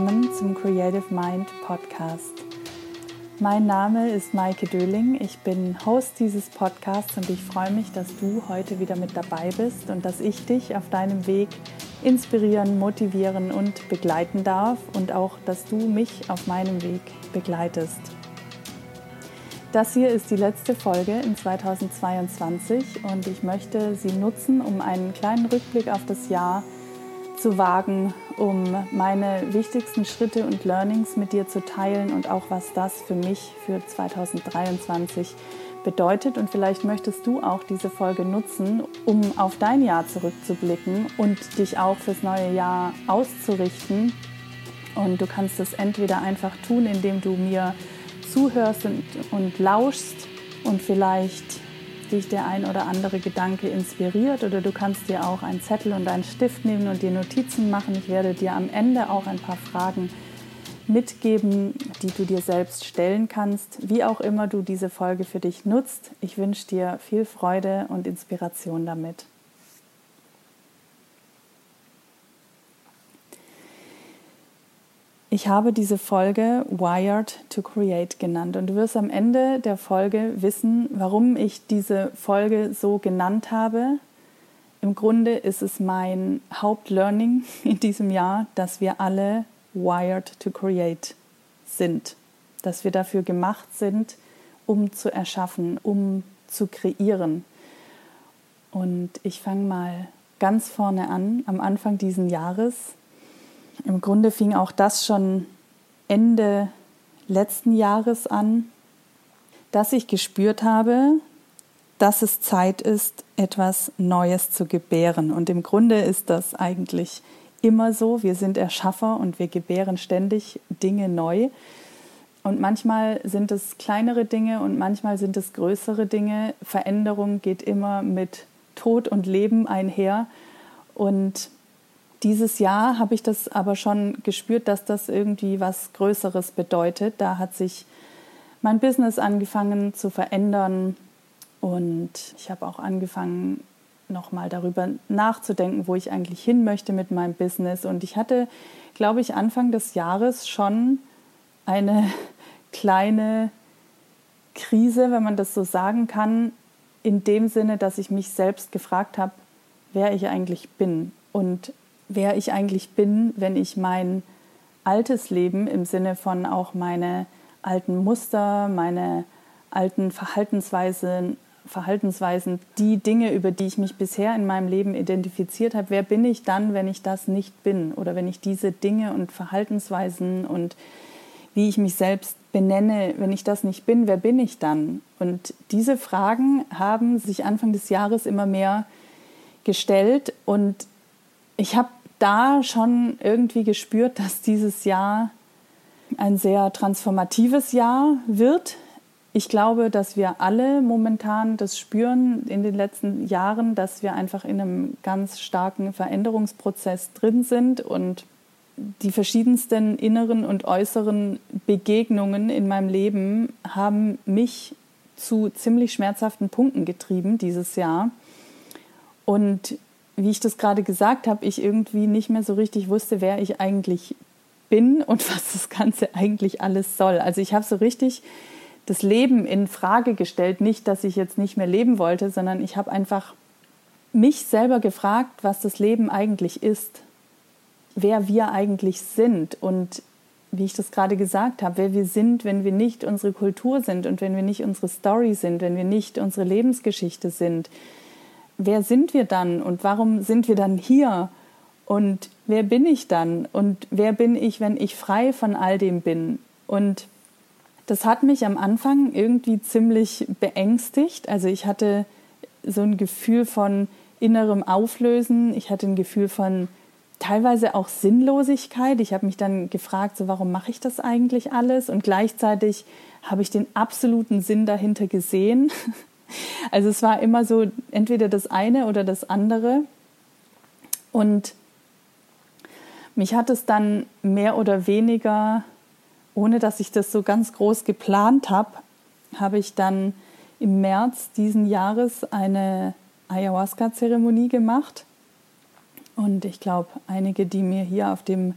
Willkommen zum Creative Mind Podcast. Mein Name ist Maike Döling. Ich bin Host dieses Podcasts und ich freue mich, dass du heute wieder mit dabei bist und dass ich dich auf deinem Weg inspirieren, motivieren und begleiten darf und auch, dass du mich auf meinem Weg begleitest. Das hier ist die letzte Folge in 2022 und ich möchte sie nutzen, um einen kleinen Rückblick auf das Jahr zu wagen, um meine wichtigsten Schritte und Learnings mit dir zu teilen und auch was das für mich für 2023 bedeutet. Und vielleicht möchtest du auch diese Folge nutzen, um auf dein Jahr zurückzublicken und dich auch fürs neue Jahr auszurichten. Und du kannst es entweder einfach tun, indem du mir zuhörst und, und lauschst und vielleicht dich der ein oder andere Gedanke inspiriert oder du kannst dir auch einen Zettel und einen Stift nehmen und dir Notizen machen. Ich werde dir am Ende auch ein paar Fragen mitgeben, die du dir selbst stellen kannst, wie auch immer du diese Folge für dich nutzt. Ich wünsche dir viel Freude und Inspiration damit. Ich habe diese Folge Wired to Create genannt und du wirst am Ende der Folge wissen, warum ich diese Folge so genannt habe. Im Grunde ist es mein Hauptlearning in diesem Jahr, dass wir alle wired to create sind, dass wir dafür gemacht sind, um zu erschaffen, um zu kreieren. Und ich fange mal ganz vorne an, am Anfang dieses Jahres im Grunde fing auch das schon Ende letzten Jahres an, dass ich gespürt habe, dass es Zeit ist, etwas Neues zu gebären. Und im Grunde ist das eigentlich immer so. Wir sind Erschaffer und wir gebären ständig Dinge neu. Und manchmal sind es kleinere Dinge und manchmal sind es größere Dinge. Veränderung geht immer mit Tod und Leben einher. Und dieses Jahr habe ich das aber schon gespürt, dass das irgendwie was Größeres bedeutet. Da hat sich mein Business angefangen zu verändern und ich habe auch angefangen, nochmal darüber nachzudenken, wo ich eigentlich hin möchte mit meinem Business. Und ich hatte, glaube ich, Anfang des Jahres schon eine kleine Krise, wenn man das so sagen kann, in dem Sinne, dass ich mich selbst gefragt habe, wer ich eigentlich bin und wer ich eigentlich bin, wenn ich mein altes Leben im Sinne von auch meine alten Muster, meine alten Verhaltensweisen, Verhaltensweisen, die Dinge, über die ich mich bisher in meinem Leben identifiziert habe, wer bin ich dann, wenn ich das nicht bin oder wenn ich diese Dinge und Verhaltensweisen und wie ich mich selbst benenne, wenn ich das nicht bin, wer bin ich dann? Und diese Fragen haben sich Anfang des Jahres immer mehr gestellt und ich habe da schon irgendwie gespürt, dass dieses Jahr ein sehr transformatives Jahr wird. Ich glaube, dass wir alle momentan das spüren in den letzten Jahren, dass wir einfach in einem ganz starken Veränderungsprozess drin sind und die verschiedensten inneren und äußeren Begegnungen in meinem Leben haben mich zu ziemlich schmerzhaften Punkten getrieben dieses Jahr. Und wie ich das gerade gesagt habe, ich irgendwie nicht mehr so richtig wusste, wer ich eigentlich bin und was das Ganze eigentlich alles soll. Also ich habe so richtig das Leben in Frage gestellt. Nicht, dass ich jetzt nicht mehr leben wollte, sondern ich habe einfach mich selber gefragt, was das Leben eigentlich ist, wer wir eigentlich sind und wie ich das gerade gesagt habe, wer wir sind, wenn wir nicht unsere Kultur sind und wenn wir nicht unsere Story sind, wenn wir nicht unsere Lebensgeschichte sind, wer sind wir dann und warum sind wir dann hier und wer bin ich dann und wer bin ich, wenn ich frei von all dem bin. Und das hat mich am Anfang irgendwie ziemlich beängstigt. Also ich hatte so ein Gefühl von innerem Auflösen, ich hatte ein Gefühl von teilweise auch Sinnlosigkeit. Ich habe mich dann gefragt, so warum mache ich das eigentlich alles? Und gleichzeitig habe ich den absoluten Sinn dahinter gesehen. Also es war immer so entweder das eine oder das andere. Und mich hat es dann mehr oder weniger, ohne dass ich das so ganz groß geplant habe, habe ich dann im März diesen Jahres eine Ayahuasca-Zeremonie gemacht. Und ich glaube, einige, die mir hier auf dem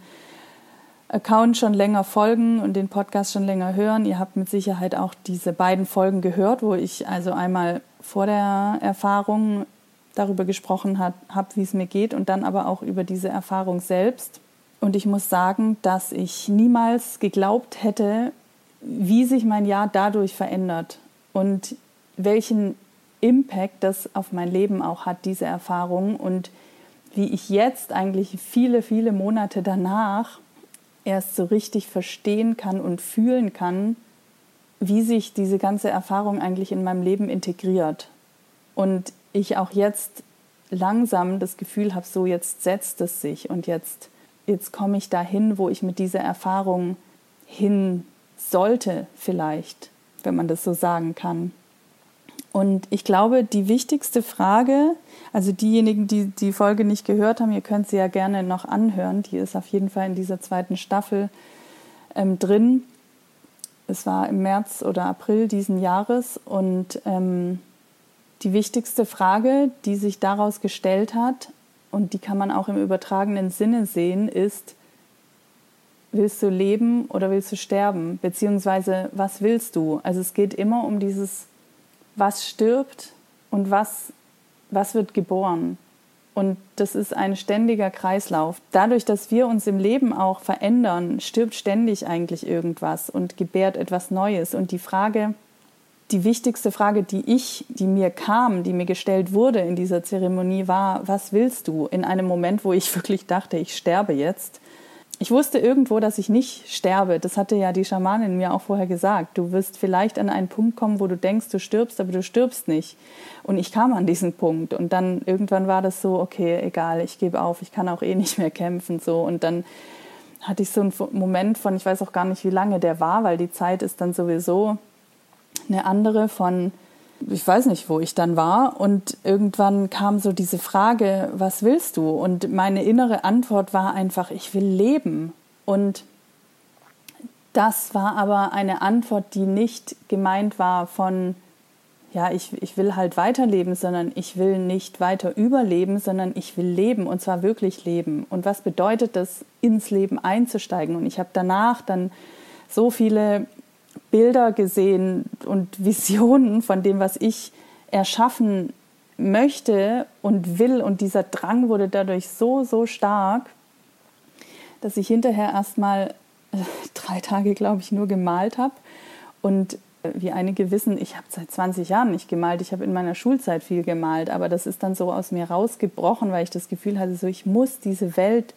Account schon länger folgen und den Podcast schon länger hören, ihr habt mit Sicherheit auch diese beiden Folgen gehört, wo ich also einmal vor der Erfahrung darüber gesprochen habe, wie es mir geht und dann aber auch über diese Erfahrung selbst. Und ich muss sagen, dass ich niemals geglaubt hätte, wie sich mein Jahr dadurch verändert und welchen Impact das auf mein Leben auch hat, diese Erfahrung und wie ich jetzt eigentlich viele, viele Monate danach erst so richtig verstehen kann und fühlen kann, wie sich diese ganze Erfahrung eigentlich in meinem Leben integriert. Und ich auch jetzt langsam das Gefühl habe, so jetzt setzt es sich und jetzt, jetzt komme ich dahin, wo ich mit dieser Erfahrung hin sollte vielleicht, wenn man das so sagen kann. Und ich glaube, die wichtigste Frage, also diejenigen, die die Folge nicht gehört haben, ihr könnt sie ja gerne noch anhören. Die ist auf jeden Fall in dieser zweiten Staffel ähm, drin. Es war im März oder April diesen Jahres und ähm, die wichtigste Frage, die sich daraus gestellt hat, und die kann man auch im übertragenen Sinne sehen, ist, willst du leben oder willst du sterben? Beziehungsweise, was willst du? Also es geht immer um dieses, was stirbt und was, was wird geboren. Und das ist ein ständiger Kreislauf. Dadurch, dass wir uns im Leben auch verändern, stirbt ständig eigentlich irgendwas und gebärt etwas Neues. Und die Frage, die wichtigste Frage, die ich, die mir kam, die mir gestellt wurde in dieser Zeremonie, war, was willst du? In einem Moment, wo ich wirklich dachte, ich sterbe jetzt. Ich wusste irgendwo, dass ich nicht sterbe. Das hatte ja die Schamanin mir auch vorher gesagt. Du wirst vielleicht an einen Punkt kommen, wo du denkst, du stirbst, aber du stirbst nicht. Und ich kam an diesen Punkt. Und dann irgendwann war das so, okay, egal, ich gebe auf, ich kann auch eh nicht mehr kämpfen. So. Und dann hatte ich so einen Moment von, ich weiß auch gar nicht, wie lange der war, weil die Zeit ist dann sowieso eine andere von ich weiß nicht, wo ich dann war. Und irgendwann kam so diese Frage, was willst du? Und meine innere Antwort war einfach, ich will leben. Und das war aber eine Antwort, die nicht gemeint war von, ja, ich, ich will halt weiterleben, sondern ich will nicht weiter überleben, sondern ich will leben und zwar wirklich leben. Und was bedeutet das, ins Leben einzusteigen? Und ich habe danach dann so viele Bilder gesehen und Visionen von dem, was ich erschaffen möchte und will. Und dieser Drang wurde dadurch so, so stark, dass ich hinterher erstmal äh, drei Tage, glaube ich, nur gemalt habe. Und äh, wie einige wissen, ich habe seit 20 Jahren nicht gemalt. Ich habe in meiner Schulzeit viel gemalt, aber das ist dann so aus mir rausgebrochen, weil ich das Gefühl hatte, so ich muss diese Welt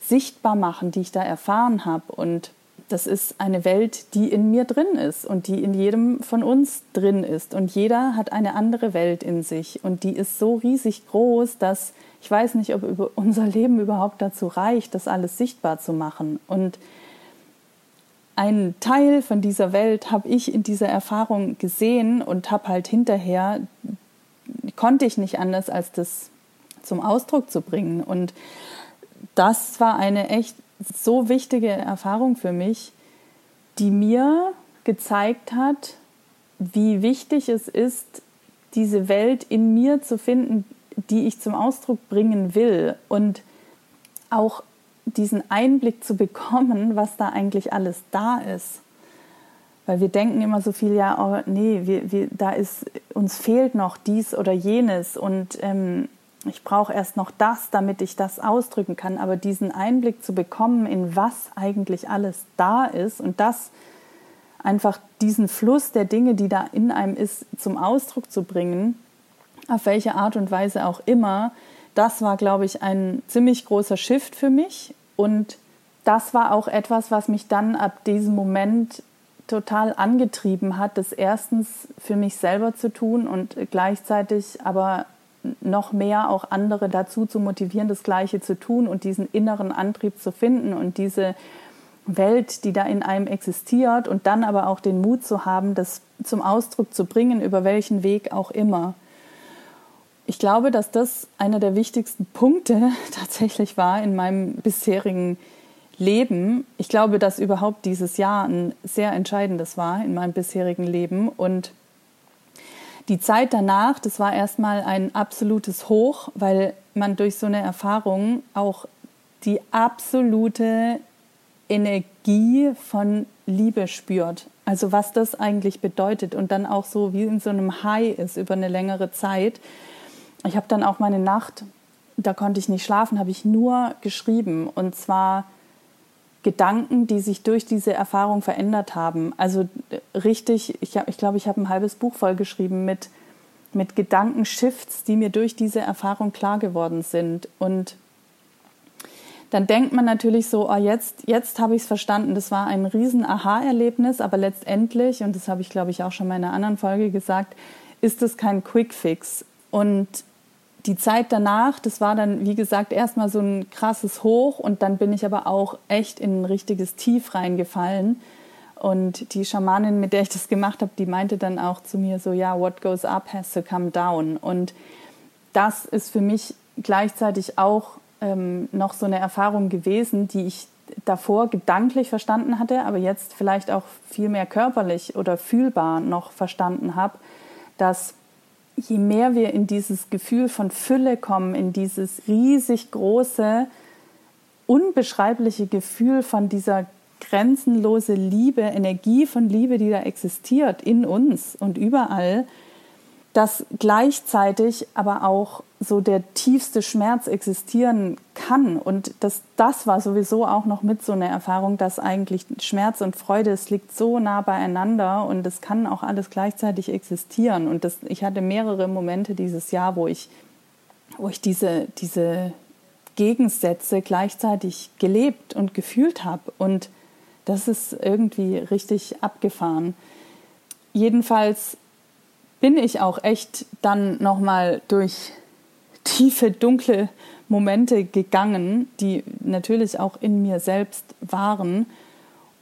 sichtbar machen, die ich da erfahren habe. Und das ist eine Welt, die in mir drin ist und die in jedem von uns drin ist. Und jeder hat eine andere Welt in sich. Und die ist so riesig groß, dass ich weiß nicht, ob unser Leben überhaupt dazu reicht, das alles sichtbar zu machen. Und einen Teil von dieser Welt habe ich in dieser Erfahrung gesehen und habe halt hinterher, konnte ich nicht anders, als das zum Ausdruck zu bringen. Und das war eine echt so wichtige Erfahrung für mich, die mir gezeigt hat, wie wichtig es ist, diese Welt in mir zu finden, die ich zum Ausdruck bringen will und auch diesen Einblick zu bekommen, was da eigentlich alles da ist. Weil wir denken immer so viel, ja, oh, nee, wir, wir, da ist, uns fehlt noch dies oder jenes und ähm, ich brauche erst noch das, damit ich das ausdrücken kann. Aber diesen Einblick zu bekommen, in was eigentlich alles da ist und das einfach diesen Fluss der Dinge, die da in einem ist, zum Ausdruck zu bringen, auf welche Art und Weise auch immer, das war, glaube ich, ein ziemlich großer Shift für mich. Und das war auch etwas, was mich dann ab diesem Moment total angetrieben hat, das erstens für mich selber zu tun und gleichzeitig aber noch mehr auch andere dazu zu motivieren, das Gleiche zu tun und diesen inneren Antrieb zu finden und diese Welt, die da in einem existiert und dann aber auch den Mut zu haben, das zum Ausdruck zu bringen, über welchen Weg auch immer. Ich glaube, dass das einer der wichtigsten Punkte tatsächlich war in meinem bisherigen Leben. Ich glaube, dass überhaupt dieses Jahr ein sehr entscheidendes war in meinem bisherigen Leben und die Zeit danach, das war erstmal ein absolutes Hoch, weil man durch so eine Erfahrung auch die absolute Energie von Liebe spürt. Also was das eigentlich bedeutet und dann auch so wie in so einem High ist über eine längere Zeit. Ich habe dann auch meine Nacht, da konnte ich nicht schlafen, habe ich nur geschrieben und zwar Gedanken, die sich durch diese Erfahrung verändert haben. Also richtig, ich, ich glaube, ich habe ein halbes Buch voll geschrieben mit, mit Gedankenshifts, die mir durch diese Erfahrung klar geworden sind. Und dann denkt man natürlich so, oh, jetzt, jetzt habe ich es verstanden. Das war ein riesen Aha-Erlebnis, aber letztendlich, und das habe ich, glaube ich, auch schon mal in einer anderen Folge gesagt, ist es kein Quick-Fix. Und die Zeit danach, das war dann, wie gesagt, erstmal so ein krasses Hoch und dann bin ich aber auch echt in ein richtiges Tief reingefallen. Und die Schamanin, mit der ich das gemacht habe, die meinte dann auch zu mir so, ja, what goes up has to come down. Und das ist für mich gleichzeitig auch ähm, noch so eine Erfahrung gewesen, die ich davor gedanklich verstanden hatte, aber jetzt vielleicht auch viel mehr körperlich oder fühlbar noch verstanden habe, dass je mehr wir in dieses Gefühl von Fülle kommen, in dieses riesig große, unbeschreibliche Gefühl von dieser grenzenlose Liebe, Energie von Liebe, die da existiert in uns und überall, dass gleichzeitig aber auch so der tiefste Schmerz existieren kann. Und das, das war sowieso auch noch mit so einer Erfahrung, dass eigentlich Schmerz und Freude, es liegt so nah beieinander und es kann auch alles gleichzeitig existieren. Und das, ich hatte mehrere Momente dieses Jahr, wo ich, wo ich diese, diese Gegensätze gleichzeitig gelebt und gefühlt habe. Und das ist irgendwie richtig abgefahren. Jedenfalls bin ich auch echt dann nochmal durch tiefe, dunkle Momente gegangen, die natürlich auch in mir selbst waren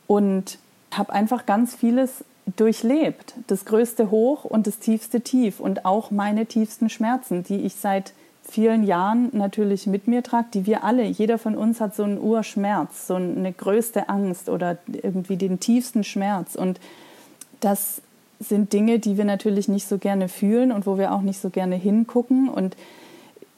und habe einfach ganz vieles durchlebt. Das größte Hoch und das tiefste Tief und auch meine tiefsten Schmerzen, die ich seit vielen Jahren natürlich mit mir trage, die wir alle, jeder von uns hat so einen Urschmerz, so eine größte Angst oder irgendwie den tiefsten Schmerz. Und das sind Dinge, die wir natürlich nicht so gerne fühlen und wo wir auch nicht so gerne hingucken. Und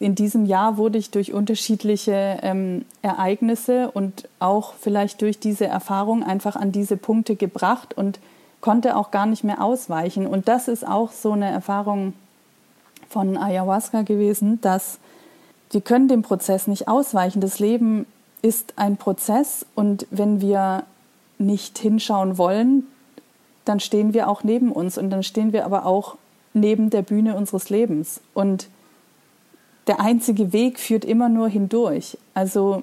in diesem Jahr wurde ich durch unterschiedliche ähm, Ereignisse und auch vielleicht durch diese Erfahrung einfach an diese Punkte gebracht und konnte auch gar nicht mehr ausweichen. Und das ist auch so eine Erfahrung von Ayahuasca gewesen, dass wir können dem Prozess nicht ausweichen. Das Leben ist ein Prozess und wenn wir nicht hinschauen wollen, dann stehen wir auch neben uns und dann stehen wir aber auch neben der Bühne unseres Lebens. Und der einzige Weg führt immer nur hindurch. Also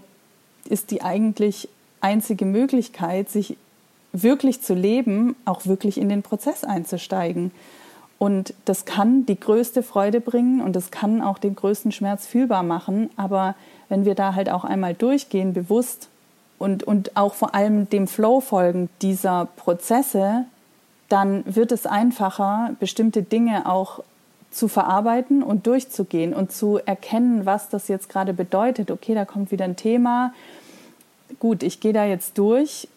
ist die eigentlich einzige Möglichkeit, sich wirklich zu leben, auch wirklich in den Prozess einzusteigen. Und das kann die größte Freude bringen und das kann auch den größten Schmerz fühlbar machen. Aber wenn wir da halt auch einmal durchgehen, bewusst und, und auch vor allem dem Flow folgen dieser Prozesse, dann wird es einfacher, bestimmte Dinge auch zu verarbeiten und durchzugehen und zu erkennen, was das jetzt gerade bedeutet. Okay, da kommt wieder ein Thema. Gut, ich gehe da jetzt durch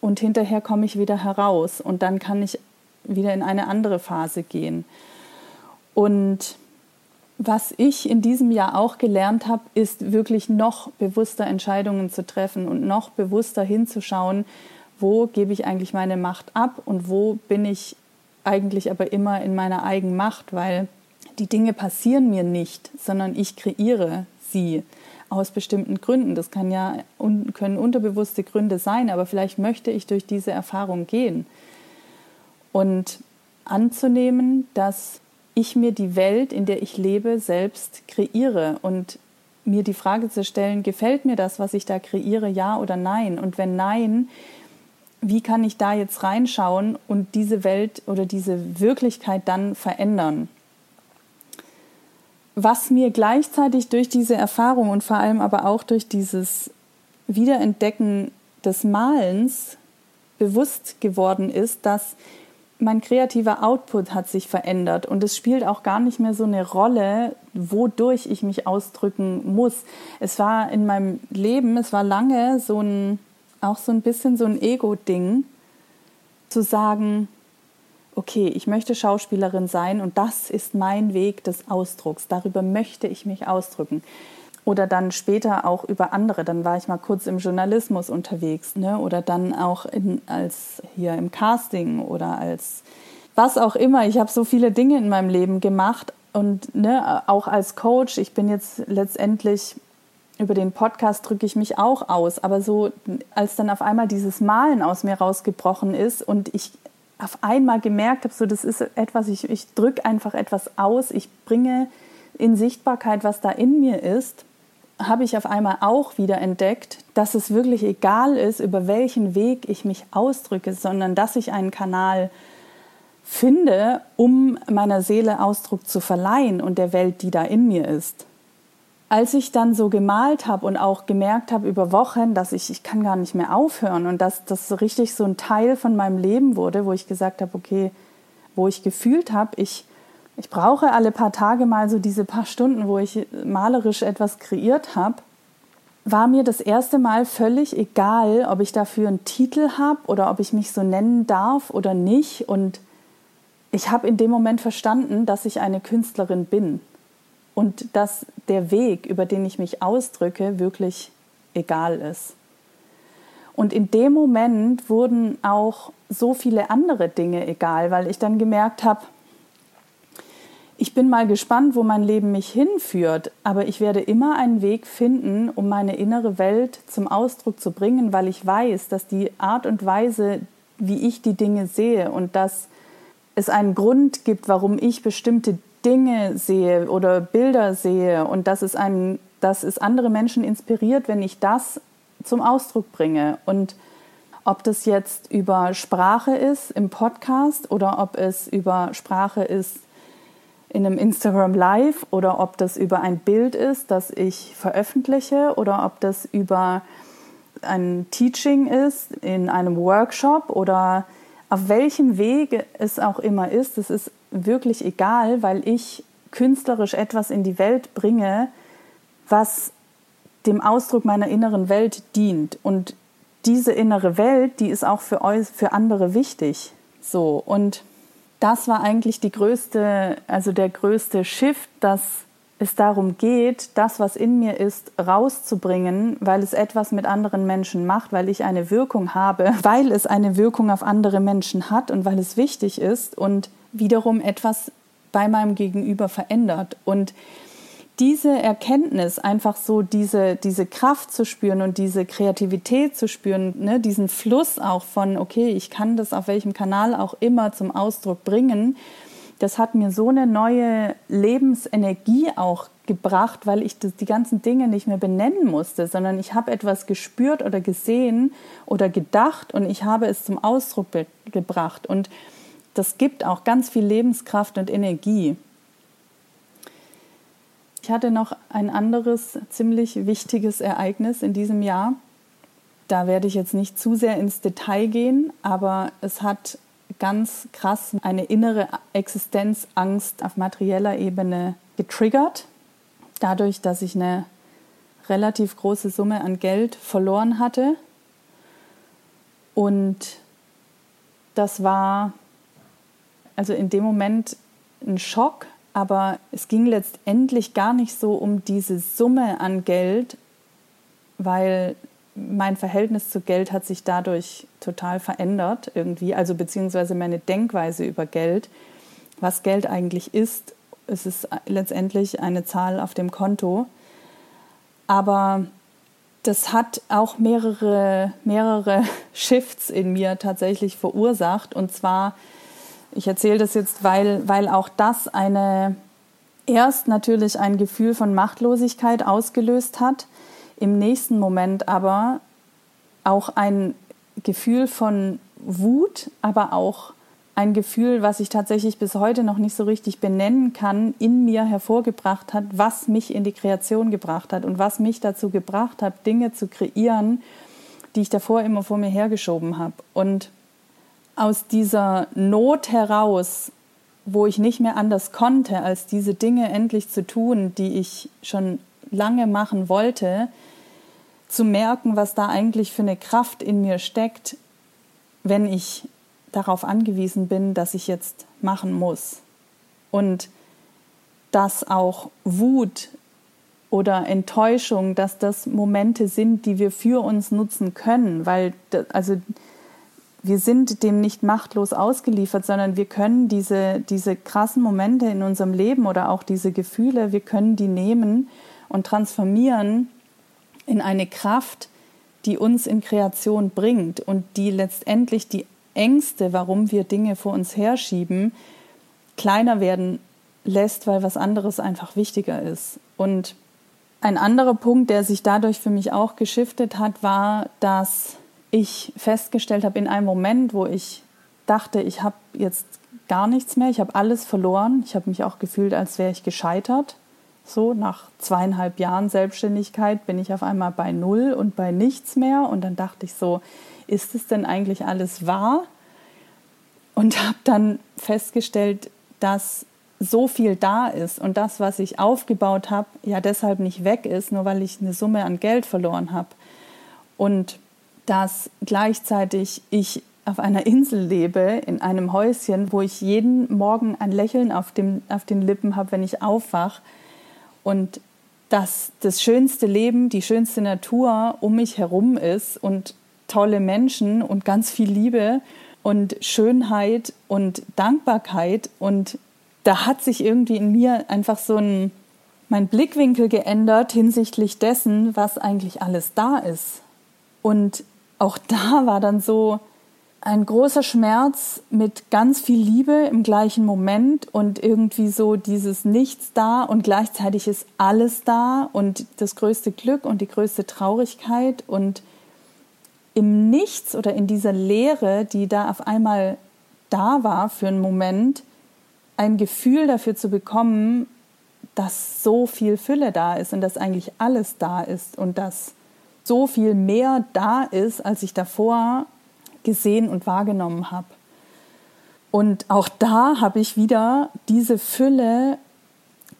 und hinterher komme ich wieder heraus und dann kann ich wieder in eine andere Phase gehen. Und was ich in diesem Jahr auch gelernt habe, ist wirklich noch bewusster Entscheidungen zu treffen und noch bewusster hinzuschauen, wo gebe ich eigentlich meine Macht ab und wo bin ich eigentlich aber immer in meiner eigenen Macht, weil die Dinge passieren mir nicht, sondern ich kreiere sie aus bestimmten Gründen. Das kann ja, können unterbewusste Gründe sein, aber vielleicht möchte ich durch diese Erfahrung gehen. Und anzunehmen, dass ich mir die Welt, in der ich lebe, selbst kreiere und mir die Frage zu stellen, gefällt mir das, was ich da kreiere, ja oder nein? Und wenn nein, wie kann ich da jetzt reinschauen und diese Welt oder diese Wirklichkeit dann verändern? Was mir gleichzeitig durch diese Erfahrung und vor allem aber auch durch dieses Wiederentdecken des Malens bewusst geworden ist, dass mein kreativer Output hat sich verändert und es spielt auch gar nicht mehr so eine Rolle, wodurch ich mich ausdrücken muss. Es war in meinem Leben, es war lange so ein auch so ein bisschen so ein Ego-Ding, zu sagen, okay, ich möchte Schauspielerin sein und das ist mein Weg des Ausdrucks, darüber möchte ich mich ausdrücken. oder dann später auch über andere. Dann war ich mal kurz im Journalismus unterwegs ne? oder dann auch in, als hier im Casting oder als was auch immer. Ich habe so viele Dinge in meinem Leben gemacht und ne, auch als Coach. Ich bin jetzt letztendlich über den Podcast drücke ich mich auch aus, aber so als dann auf einmal dieses Malen aus mir rausgebrochen ist und ich auf einmal gemerkt habe, so das ist etwas, ich, ich drücke einfach etwas aus, ich bringe in Sichtbarkeit, was da in mir ist, habe ich auf einmal auch wieder entdeckt, dass es wirklich egal ist, über welchen Weg ich mich ausdrücke, sondern dass ich einen Kanal finde, um meiner Seele Ausdruck zu verleihen und der Welt, die da in mir ist. Als ich dann so gemalt habe und auch gemerkt habe über Wochen, dass ich, ich kann gar nicht mehr aufhören und dass das so richtig so ein Teil von meinem Leben wurde, wo ich gesagt habe, okay, wo ich gefühlt habe, ich, ich brauche alle paar Tage mal so diese paar Stunden, wo ich malerisch etwas kreiert habe, war mir das erste Mal völlig egal, ob ich dafür einen Titel habe oder ob ich mich so nennen darf oder nicht. Und ich habe in dem Moment verstanden, dass ich eine Künstlerin bin und dass der Weg, über den ich mich ausdrücke, wirklich egal ist. Und in dem Moment wurden auch so viele andere Dinge egal, weil ich dann gemerkt habe, ich bin mal gespannt, wo mein Leben mich hinführt, aber ich werde immer einen Weg finden, um meine innere Welt zum Ausdruck zu bringen, weil ich weiß, dass die Art und Weise, wie ich die Dinge sehe und dass es einen Grund gibt, warum ich bestimmte Dinge sehe oder Bilder sehe und dass es, einen, dass es andere Menschen inspiriert, wenn ich das zum Ausdruck bringe. Und ob das jetzt über Sprache ist im Podcast oder ob es über Sprache ist in einem Instagram Live oder ob das über ein Bild ist, das ich veröffentliche oder ob das über ein Teaching ist in einem Workshop oder auf welchem Wege es auch immer ist, es ist wirklich egal, weil ich künstlerisch etwas in die Welt bringe, was dem Ausdruck meiner inneren Welt dient. Und diese innere Welt, die ist auch für, euch, für andere wichtig. So, und das war eigentlich die größte, also der größte Shift, dass es darum geht, das, was in mir ist, rauszubringen, weil es etwas mit anderen Menschen macht, weil ich eine Wirkung habe, weil es eine Wirkung auf andere Menschen hat und weil es wichtig ist und wiederum etwas bei meinem Gegenüber verändert. Und diese Erkenntnis, einfach so diese, diese Kraft zu spüren und diese Kreativität zu spüren, ne, diesen Fluss auch von, okay, ich kann das auf welchem Kanal auch immer zum Ausdruck bringen, das hat mir so eine neue Lebensenergie auch gebracht, weil ich die ganzen Dinge nicht mehr benennen musste, sondern ich habe etwas gespürt oder gesehen oder gedacht und ich habe es zum Ausdruck gebracht. Und das gibt auch ganz viel Lebenskraft und Energie. Ich hatte noch ein anderes ziemlich wichtiges Ereignis in diesem Jahr. Da werde ich jetzt nicht zu sehr ins Detail gehen, aber es hat ganz krass eine innere Existenzangst auf materieller Ebene getriggert, dadurch, dass ich eine relativ große Summe an Geld verloren hatte. Und das war also in dem Moment ein Schock, aber es ging letztendlich gar nicht so um diese Summe an Geld, weil mein Verhältnis zu Geld hat sich dadurch total verändert irgendwie, also beziehungsweise meine Denkweise über Geld, was Geld eigentlich ist. Es ist letztendlich eine Zahl auf dem Konto. Aber das hat auch mehrere, mehrere Shifts in mir tatsächlich verursacht. Und zwar, ich erzähle das jetzt, weil, weil auch das eine, erst natürlich ein Gefühl von Machtlosigkeit ausgelöst hat im nächsten Moment aber auch ein Gefühl von Wut, aber auch ein Gefühl, was ich tatsächlich bis heute noch nicht so richtig benennen kann, in mir hervorgebracht hat, was mich in die Kreation gebracht hat und was mich dazu gebracht hat, Dinge zu kreieren, die ich davor immer vor mir hergeschoben habe. Und aus dieser Not heraus, wo ich nicht mehr anders konnte, als diese Dinge endlich zu tun, die ich schon lange machen wollte, zu merken, was da eigentlich für eine Kraft in mir steckt, wenn ich darauf angewiesen bin, dass ich jetzt machen muss. Und dass auch Wut oder Enttäuschung, dass das Momente sind, die wir für uns nutzen können, weil also wir sind dem nicht machtlos ausgeliefert, sondern wir können diese, diese krassen Momente in unserem Leben oder auch diese Gefühle, wir können die nehmen und transformieren in eine Kraft, die uns in Kreation bringt und die letztendlich die Ängste, warum wir Dinge vor uns herschieben, kleiner werden lässt, weil was anderes einfach wichtiger ist. Und ein anderer Punkt, der sich dadurch für mich auch geschiftet hat, war, dass ich festgestellt habe in einem Moment, wo ich dachte, ich habe jetzt gar nichts mehr, ich habe alles verloren, ich habe mich auch gefühlt, als wäre ich gescheitert. So, nach zweieinhalb Jahren Selbstständigkeit bin ich auf einmal bei Null und bei nichts mehr. Und dann dachte ich so, ist es denn eigentlich alles wahr? Und habe dann festgestellt, dass so viel da ist und das, was ich aufgebaut habe, ja deshalb nicht weg ist, nur weil ich eine Summe an Geld verloren habe. Und dass gleichzeitig ich auf einer Insel lebe, in einem Häuschen, wo ich jeden Morgen ein Lächeln auf, dem, auf den Lippen habe, wenn ich aufwache. Und dass das schönste Leben, die schönste Natur um mich herum ist und tolle Menschen und ganz viel Liebe und Schönheit und Dankbarkeit und da hat sich irgendwie in mir einfach so ein, mein Blickwinkel geändert hinsichtlich dessen, was eigentlich alles da ist. Und auch da war dann so ein großer Schmerz mit ganz viel Liebe im gleichen Moment und irgendwie so dieses Nichts da und gleichzeitig ist alles da und das größte Glück und die größte Traurigkeit. Und im Nichts oder in dieser Leere, die da auf einmal da war für einen Moment, ein Gefühl dafür zu bekommen, dass so viel Fülle da ist und dass eigentlich alles da ist und dass so viel mehr da ist, als ich davor gesehen und wahrgenommen habe. Und auch da habe ich wieder diese Fülle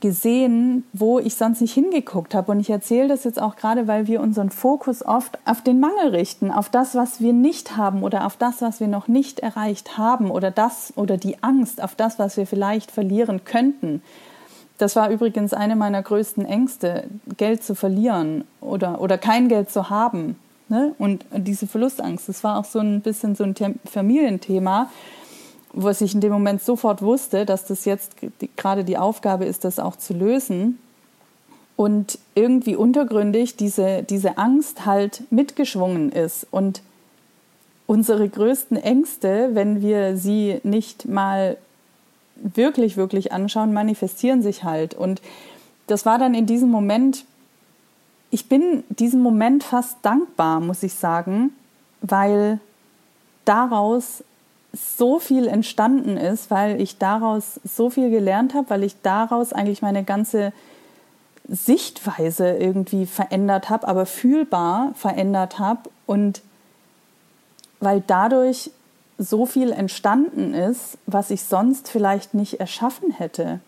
gesehen, wo ich sonst nicht hingeguckt habe. Und ich erzähle das jetzt auch gerade, weil wir unseren Fokus oft auf den Mangel richten, auf das, was wir nicht haben oder auf das, was wir noch nicht erreicht haben oder das oder die Angst auf das, was wir vielleicht verlieren könnten. Das war übrigens eine meiner größten Ängste, Geld zu verlieren oder, oder kein Geld zu haben. Ne? Und diese Verlustangst, das war auch so ein bisschen so ein Familienthema was ich in dem Moment sofort wusste, dass das jetzt gerade die Aufgabe ist, das auch zu lösen. Und irgendwie untergründig diese, diese Angst halt mitgeschwungen ist. Und unsere größten Ängste, wenn wir sie nicht mal wirklich, wirklich anschauen, manifestieren sich halt. Und das war dann in diesem Moment, ich bin diesem Moment fast dankbar, muss ich sagen, weil daraus so viel entstanden ist, weil ich daraus so viel gelernt habe, weil ich daraus eigentlich meine ganze Sichtweise irgendwie verändert habe, aber fühlbar verändert habe und weil dadurch so viel entstanden ist, was ich sonst vielleicht nicht erschaffen hätte.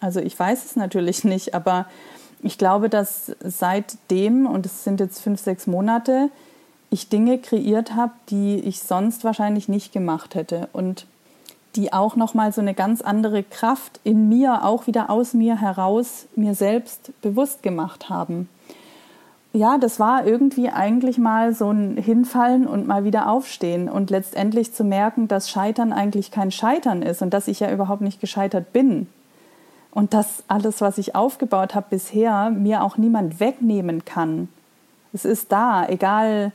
Also ich weiß es natürlich nicht, aber ich glaube, dass seitdem, und es sind jetzt fünf, sechs Monate, ich Dinge kreiert habe, die ich sonst wahrscheinlich nicht gemacht hätte und die auch noch mal so eine ganz andere Kraft in mir, auch wieder aus mir heraus, mir selbst bewusst gemacht haben. Ja, das war irgendwie eigentlich mal so ein Hinfallen und mal wieder aufstehen und letztendlich zu merken, dass Scheitern eigentlich kein Scheitern ist und dass ich ja überhaupt nicht gescheitert bin. Und dass alles, was ich aufgebaut habe bisher, mir auch niemand wegnehmen kann. Es ist da, egal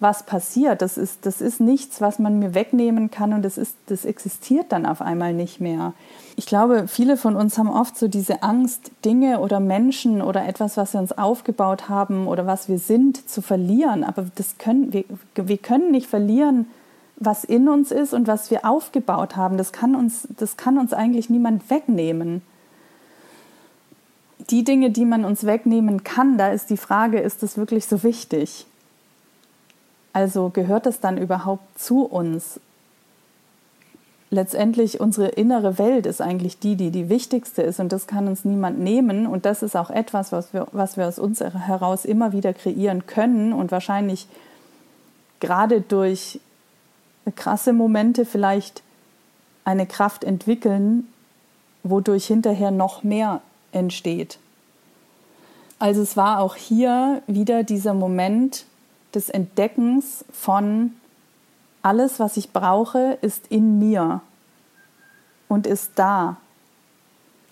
was passiert. Das ist, das ist nichts, was man mir wegnehmen kann und das, ist, das existiert dann auf einmal nicht mehr. Ich glaube, viele von uns haben oft so diese Angst, Dinge oder Menschen oder etwas, was wir uns aufgebaut haben oder was wir sind, zu verlieren. Aber das können, wir, wir können nicht verlieren, was in uns ist und was wir aufgebaut haben. Das kann uns, das kann uns eigentlich niemand wegnehmen. Die Dinge, die man uns wegnehmen kann, da ist die Frage, ist das wirklich so wichtig? Also gehört es dann überhaupt zu uns? Letztendlich unsere innere Welt ist eigentlich die, die die wichtigste ist und das kann uns niemand nehmen und das ist auch etwas, was wir, was wir aus uns heraus immer wieder kreieren können und wahrscheinlich gerade durch krasse Momente vielleicht eine Kraft entwickeln, wodurch hinterher noch mehr entsteht. Also es war auch hier wieder dieser Moment des Entdeckens von alles, was ich brauche, ist in mir und ist da.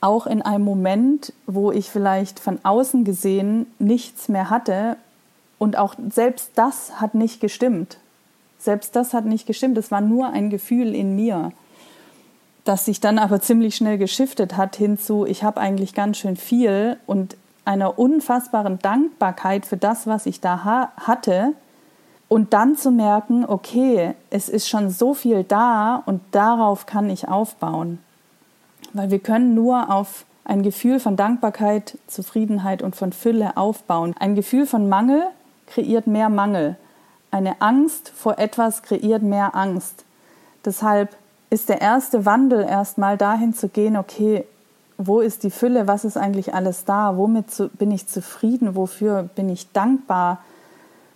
Auch in einem Moment, wo ich vielleicht von außen gesehen nichts mehr hatte und auch selbst das hat nicht gestimmt. Selbst das hat nicht gestimmt, es war nur ein Gefühl in mir, das sich dann aber ziemlich schnell geschiftet hat hinzu, ich habe eigentlich ganz schön viel und einer unfassbaren Dankbarkeit für das, was ich da ha hatte. Und dann zu merken, okay, es ist schon so viel da und darauf kann ich aufbauen. Weil wir können nur auf ein Gefühl von Dankbarkeit, Zufriedenheit und von Fülle aufbauen. Ein Gefühl von Mangel kreiert mehr Mangel. Eine Angst vor etwas kreiert mehr Angst. Deshalb ist der erste Wandel erstmal dahin zu gehen, okay, wo ist die Fülle, was ist eigentlich alles da, womit zu, bin ich zufrieden, wofür bin ich dankbar,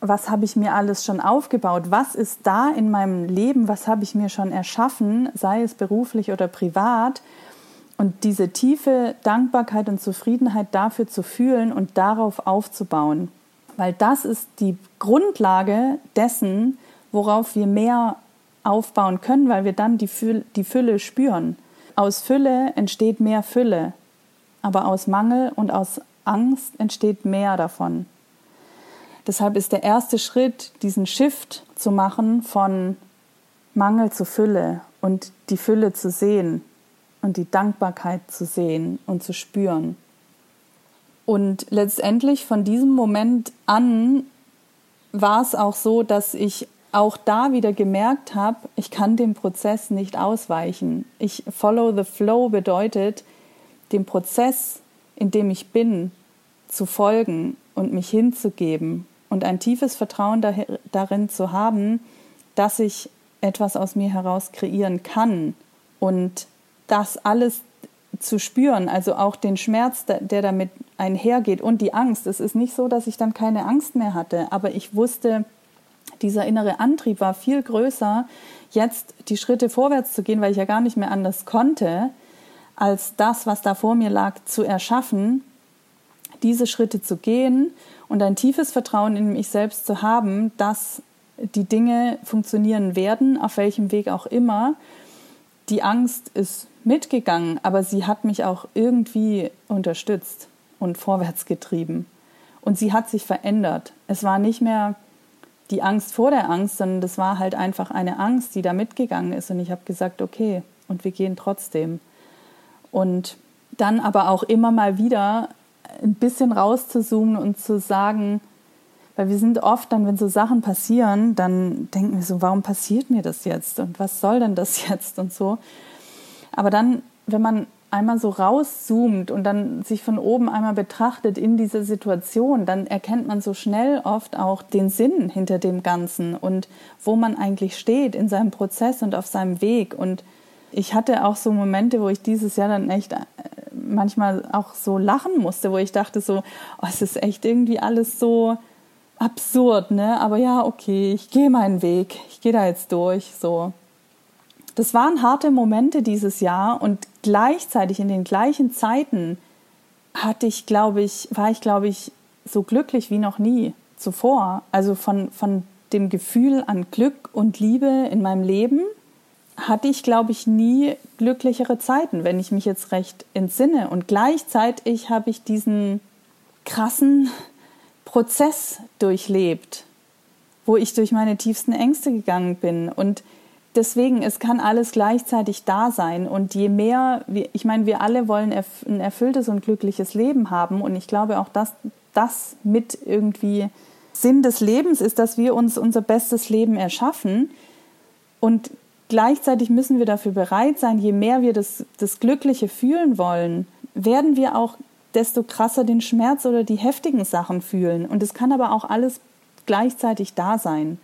was habe ich mir alles schon aufgebaut, was ist da in meinem Leben, was habe ich mir schon erschaffen, sei es beruflich oder privat. Und diese tiefe Dankbarkeit und Zufriedenheit dafür zu fühlen und darauf aufzubauen weil das ist die Grundlage dessen, worauf wir mehr aufbauen können, weil wir dann die, Fülle, die Fülle spüren. Aus Fülle entsteht mehr Fülle, aber aus Mangel und aus Angst entsteht mehr davon. Deshalb ist der erste Schritt, diesen Shift zu machen von Mangel zu Fülle und die Fülle zu sehen und die Dankbarkeit zu sehen und zu spüren. Und letztendlich von diesem Moment an war es auch so, dass ich auch da wieder gemerkt habe, ich kann dem Prozess nicht ausweichen. Ich follow the flow bedeutet, dem Prozess, in dem ich bin, zu folgen und mich hinzugeben und ein tiefes Vertrauen darin zu haben, dass ich etwas aus mir heraus kreieren kann und das alles zu spüren, also auch den Schmerz, der damit einhergeht und die Angst. Es ist nicht so, dass ich dann keine Angst mehr hatte, aber ich wusste, dieser innere Antrieb war viel größer, jetzt die Schritte vorwärts zu gehen, weil ich ja gar nicht mehr anders konnte, als das, was da vor mir lag, zu erschaffen, diese Schritte zu gehen und ein tiefes Vertrauen in mich selbst zu haben, dass die Dinge funktionieren werden, auf welchem Weg auch immer. Die Angst ist mitgegangen, aber sie hat mich auch irgendwie unterstützt und vorwärts getrieben. Und sie hat sich verändert. Es war nicht mehr die Angst vor der Angst, sondern das war halt einfach eine Angst, die da mitgegangen ist. Und ich habe gesagt, okay, und wir gehen trotzdem. Und dann aber auch immer mal wieder ein bisschen rauszuzoomen und zu sagen, weil wir sind oft dann, wenn so Sachen passieren, dann denken wir so, warum passiert mir das jetzt und was soll denn das jetzt und so. Aber dann, wenn man einmal so rauszoomt und dann sich von oben einmal betrachtet in dieser Situation, dann erkennt man so schnell oft auch den Sinn hinter dem Ganzen und wo man eigentlich steht in seinem Prozess und auf seinem Weg. Und ich hatte auch so Momente, wo ich dieses Jahr dann echt äh, manchmal auch so lachen musste, wo ich dachte so, oh, es ist echt irgendwie alles so absurd, ne? Aber ja, okay, ich gehe meinen Weg, ich gehe da jetzt durch, so. Das waren harte Momente dieses Jahr und gleichzeitig in den gleichen Zeiten hatte ich, glaube ich, war ich, glaube ich, so glücklich wie noch nie zuvor. Also von, von dem Gefühl an Glück und Liebe in meinem Leben hatte ich, glaube ich, nie glücklichere Zeiten, wenn ich mich jetzt recht entsinne. Und gleichzeitig habe ich diesen krassen Prozess durchlebt, wo ich durch meine tiefsten Ängste gegangen bin und deswegen, es kann alles gleichzeitig da sein. Und je mehr, ich meine, wir alle wollen ein erfülltes und glückliches Leben haben. Und ich glaube auch, dass das mit irgendwie Sinn des Lebens ist, dass wir uns unser bestes Leben erschaffen. Und gleichzeitig müssen wir dafür bereit sein, je mehr wir das, das Glückliche fühlen wollen, werden wir auch desto krasser den Schmerz oder die heftigen Sachen fühlen. Und es kann aber auch alles gleichzeitig da sein.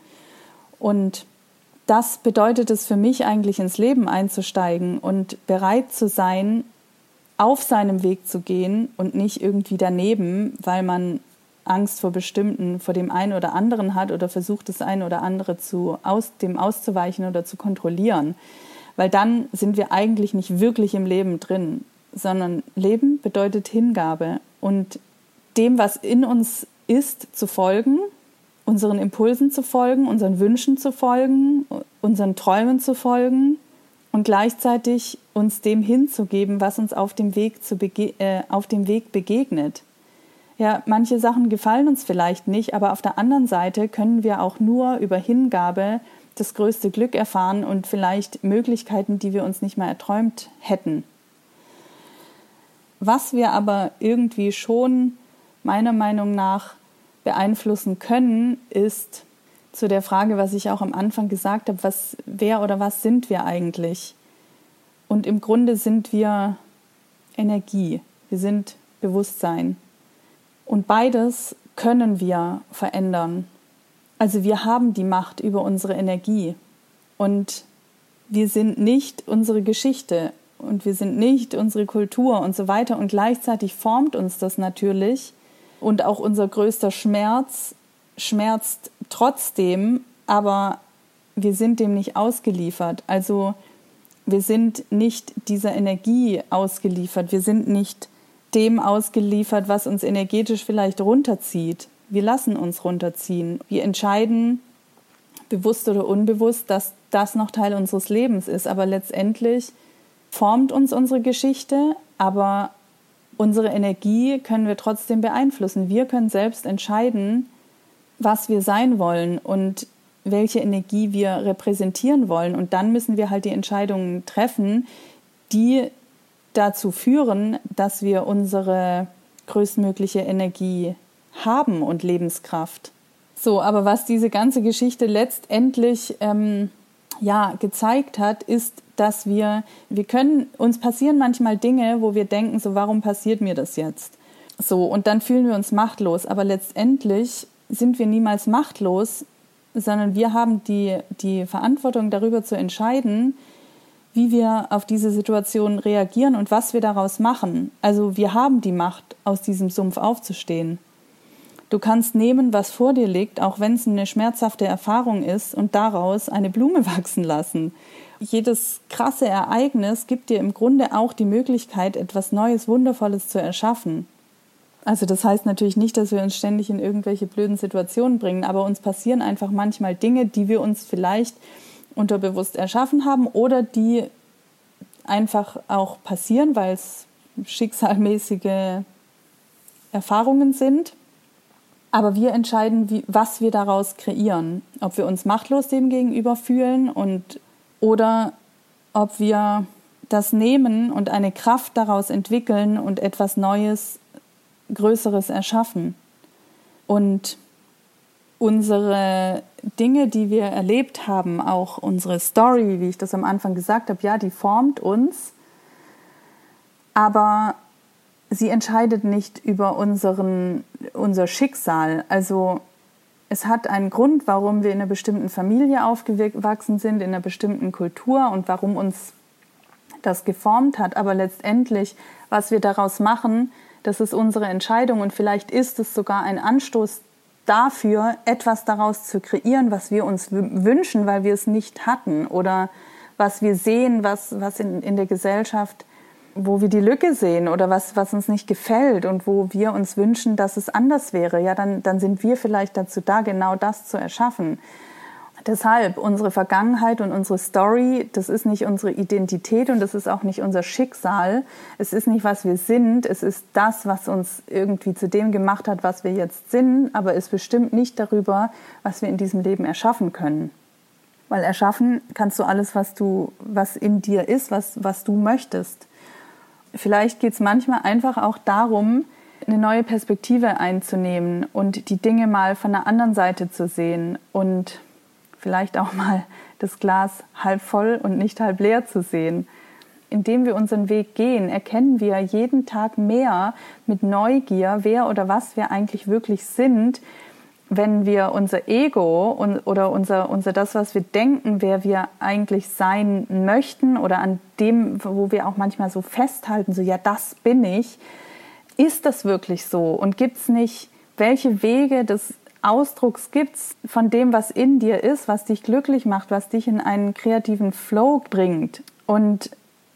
Und das bedeutet es für mich eigentlich ins Leben einzusteigen und bereit zu sein, auf seinem Weg zu gehen und nicht irgendwie daneben, weil man Angst vor bestimmten, vor dem einen oder anderen hat oder versucht, das eine oder andere zu, aus, dem auszuweichen oder zu kontrollieren. Weil dann sind wir eigentlich nicht wirklich im Leben drin, sondern Leben bedeutet Hingabe. Und dem, was in uns ist, zu folgen, unseren Impulsen zu folgen, unseren Wünschen zu folgen, unseren Träumen zu folgen und gleichzeitig uns dem hinzugeben, was uns auf dem Weg, zu äh, auf dem Weg begegnet. Ja, manche Sachen gefallen uns vielleicht nicht, aber auf der anderen Seite können wir auch nur über Hingabe das größte Glück erfahren und vielleicht Möglichkeiten, die wir uns nicht mal erträumt hätten. Was wir aber irgendwie schon meiner Meinung nach beeinflussen können, ist zu der Frage, was ich auch am Anfang gesagt habe, was, wer oder was sind wir eigentlich? Und im Grunde sind wir Energie, wir sind Bewusstsein. Und beides können wir verändern. Also wir haben die Macht über unsere Energie. Und wir sind nicht unsere Geschichte und wir sind nicht unsere Kultur und so weiter. Und gleichzeitig formt uns das natürlich. Und auch unser größter Schmerz schmerzt trotzdem, aber wir sind dem nicht ausgeliefert. Also wir sind nicht dieser Energie ausgeliefert. Wir sind nicht dem ausgeliefert, was uns energetisch vielleicht runterzieht. Wir lassen uns runterziehen. Wir entscheiden, bewusst oder unbewusst, dass das noch Teil unseres Lebens ist. Aber letztendlich formt uns unsere Geschichte, aber unsere Energie können wir trotzdem beeinflussen. Wir können selbst entscheiden, was wir sein wollen und welche Energie wir repräsentieren wollen. Und dann müssen wir halt die Entscheidungen treffen, die dazu führen, dass wir unsere größtmögliche Energie haben und Lebenskraft. So, aber was diese ganze Geschichte letztendlich ähm, ja gezeigt hat, ist, dass wir wir können uns passieren manchmal Dinge, wo wir denken, so warum passiert mir das jetzt? So und dann fühlen wir uns machtlos, aber letztendlich sind wir niemals machtlos, sondern wir haben die die Verantwortung darüber zu entscheiden, wie wir auf diese Situation reagieren und was wir daraus machen. Also wir haben die Macht, aus diesem Sumpf aufzustehen. Du kannst nehmen, was vor dir liegt, auch wenn es eine schmerzhafte Erfahrung ist, und daraus eine Blume wachsen lassen. Jedes krasse Ereignis gibt dir im Grunde auch die Möglichkeit, etwas Neues, Wundervolles zu erschaffen. Also das heißt natürlich nicht, dass wir uns ständig in irgendwelche blöden Situationen bringen, aber uns passieren einfach manchmal Dinge, die wir uns vielleicht unterbewusst erschaffen haben oder die einfach auch passieren, weil es schicksalmäßige Erfahrungen sind. Aber wir entscheiden, wie, was wir daraus kreieren. Ob wir uns machtlos dem gegenüber fühlen und, oder ob wir das nehmen und eine Kraft daraus entwickeln und etwas Neues, Größeres erschaffen. Und unsere Dinge, die wir erlebt haben, auch unsere Story, wie ich das am Anfang gesagt habe, ja, die formt uns, aber sie entscheidet nicht über unseren, unser Schicksal. Also es hat einen Grund, warum wir in einer bestimmten Familie aufgewachsen sind, in einer bestimmten Kultur und warum uns das geformt hat. Aber letztendlich, was wir daraus machen, das ist unsere Entscheidung und vielleicht ist es sogar ein Anstoß dafür, etwas daraus zu kreieren, was wir uns wünschen, weil wir es nicht hatten oder was wir sehen, was, was in, in der Gesellschaft, wo wir die Lücke sehen oder was, was uns nicht gefällt und wo wir uns wünschen, dass es anders wäre, ja, dann, dann sind wir vielleicht dazu da, genau das zu erschaffen. Deshalb unsere Vergangenheit und unsere Story, das ist nicht unsere Identität und das ist auch nicht unser Schicksal. Es ist nicht, was wir sind. Es ist das, was uns irgendwie zu dem gemacht hat, was wir jetzt sind, aber es bestimmt nicht darüber, was wir in diesem Leben erschaffen können. Weil erschaffen kannst du alles, was du, was in dir ist, was, was du möchtest. Vielleicht geht es manchmal einfach auch darum, eine neue Perspektive einzunehmen und die Dinge mal von der anderen Seite zu sehen und vielleicht auch mal das Glas halb voll und nicht halb leer zu sehen. Indem wir unseren Weg gehen, erkennen wir jeden Tag mehr mit Neugier, wer oder was wir eigentlich wirklich sind, wenn wir unser Ego und, oder unser, unser das, was wir denken, wer wir eigentlich sein möchten oder an dem, wo wir auch manchmal so festhalten, so ja, das bin ich, ist das wirklich so? Und gibt es nicht, welche Wege des Ausdrucks gibt es von dem, was in dir ist, was dich glücklich macht, was dich in einen kreativen Flow bringt und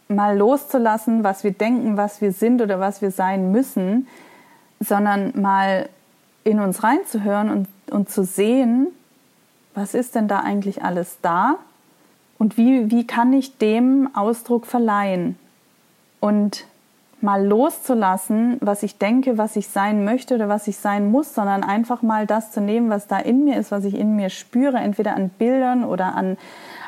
mal loszulassen, was wir denken, was wir sind oder was wir sein müssen, sondern mal in uns reinzuhören und, und zu sehen, was ist denn da eigentlich alles da? Und wie, wie kann ich dem Ausdruck verleihen? Und mal loszulassen, was ich denke, was ich sein möchte oder was ich sein muss, sondern einfach mal das zu nehmen, was da in mir ist, was ich in mir spüre, entweder an Bildern oder an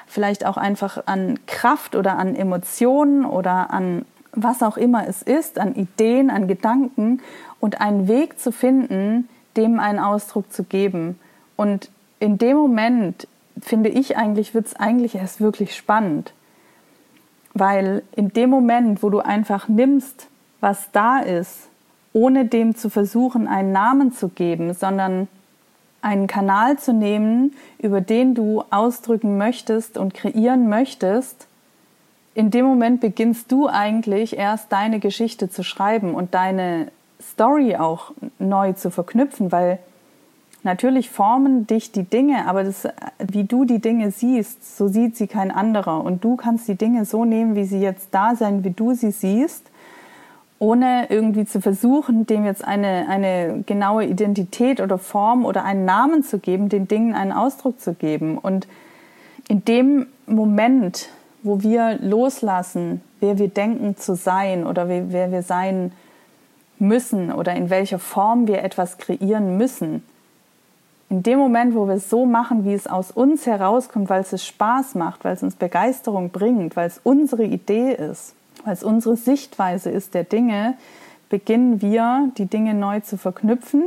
vielleicht auch einfach an Kraft oder an Emotionen oder an was auch immer es ist, an Ideen, an Gedanken und einen Weg zu finden, dem einen Ausdruck zu geben. Und in dem Moment, finde ich eigentlich, wird es eigentlich erst wirklich spannend. Weil in dem Moment, wo du einfach nimmst, was da ist, ohne dem zu versuchen, einen Namen zu geben, sondern einen Kanal zu nehmen, über den du ausdrücken möchtest und kreieren möchtest, in dem Moment beginnst du eigentlich erst deine Geschichte zu schreiben und deine Story auch neu zu verknüpfen, weil natürlich formen dich die Dinge, aber das, wie du die Dinge siehst, so sieht sie kein anderer. Und du kannst die Dinge so nehmen, wie sie jetzt da sein, wie du sie siehst, ohne irgendwie zu versuchen, dem jetzt eine, eine genaue Identität oder Form oder einen Namen zu geben, den Dingen einen Ausdruck zu geben. Und in dem Moment, wo wir loslassen, wer wir denken zu sein oder wer wir sein müssen oder in welcher Form wir etwas kreieren müssen. In dem Moment, wo wir es so machen, wie es aus uns herauskommt, weil es es Spaß macht, weil es uns Begeisterung bringt, weil es unsere Idee ist, weil es unsere Sichtweise ist der Dinge, beginnen wir, die Dinge neu zu verknüpfen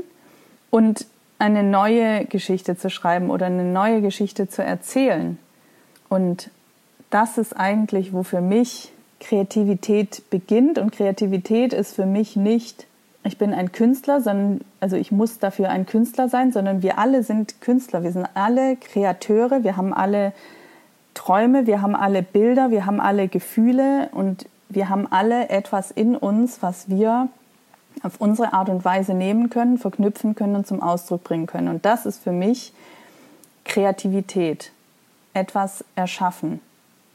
und eine neue Geschichte zu schreiben oder eine neue Geschichte zu erzählen. Und das ist eigentlich, wo für mich Kreativität beginnt. Und Kreativität ist für mich nicht, ich bin ein Künstler, sondern, also ich muss dafür ein Künstler sein, sondern wir alle sind Künstler. Wir sind alle Kreateure, wir haben alle Träume, wir haben alle Bilder, wir haben alle Gefühle und wir haben alle etwas in uns, was wir auf unsere Art und Weise nehmen können, verknüpfen können und zum Ausdruck bringen können. Und das ist für mich Kreativität, etwas erschaffen.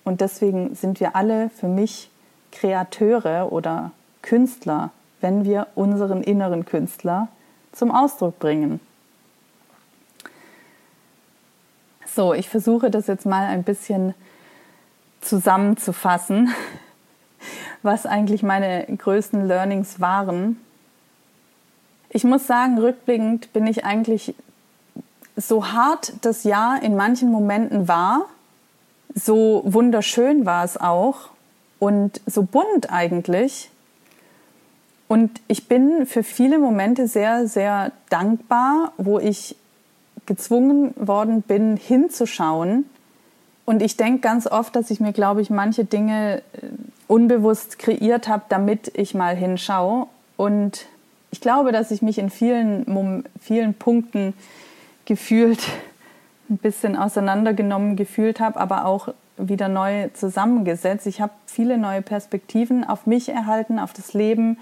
Und deswegen sind wir alle für mich Kreateure oder Künstler, wenn wir unseren inneren Künstler zum Ausdruck bringen. So, ich versuche das jetzt mal ein bisschen zusammenzufassen, was eigentlich meine größten Learnings waren. Ich muss sagen, rückblickend bin ich eigentlich so hart das Jahr in manchen Momenten war, so wunderschön war es auch und so bunt eigentlich. Und ich bin für viele Momente sehr, sehr dankbar, wo ich gezwungen worden bin, hinzuschauen. Und ich denke ganz oft, dass ich mir, glaube ich, manche Dinge äh, unbewusst kreiert habe, damit ich mal hinschaue. Und ich glaube, dass ich mich in vielen, vielen Punkten gefühlt ein bisschen auseinandergenommen gefühlt habe, aber auch wieder neu zusammengesetzt. Ich habe viele neue Perspektiven auf mich erhalten, auf das Leben.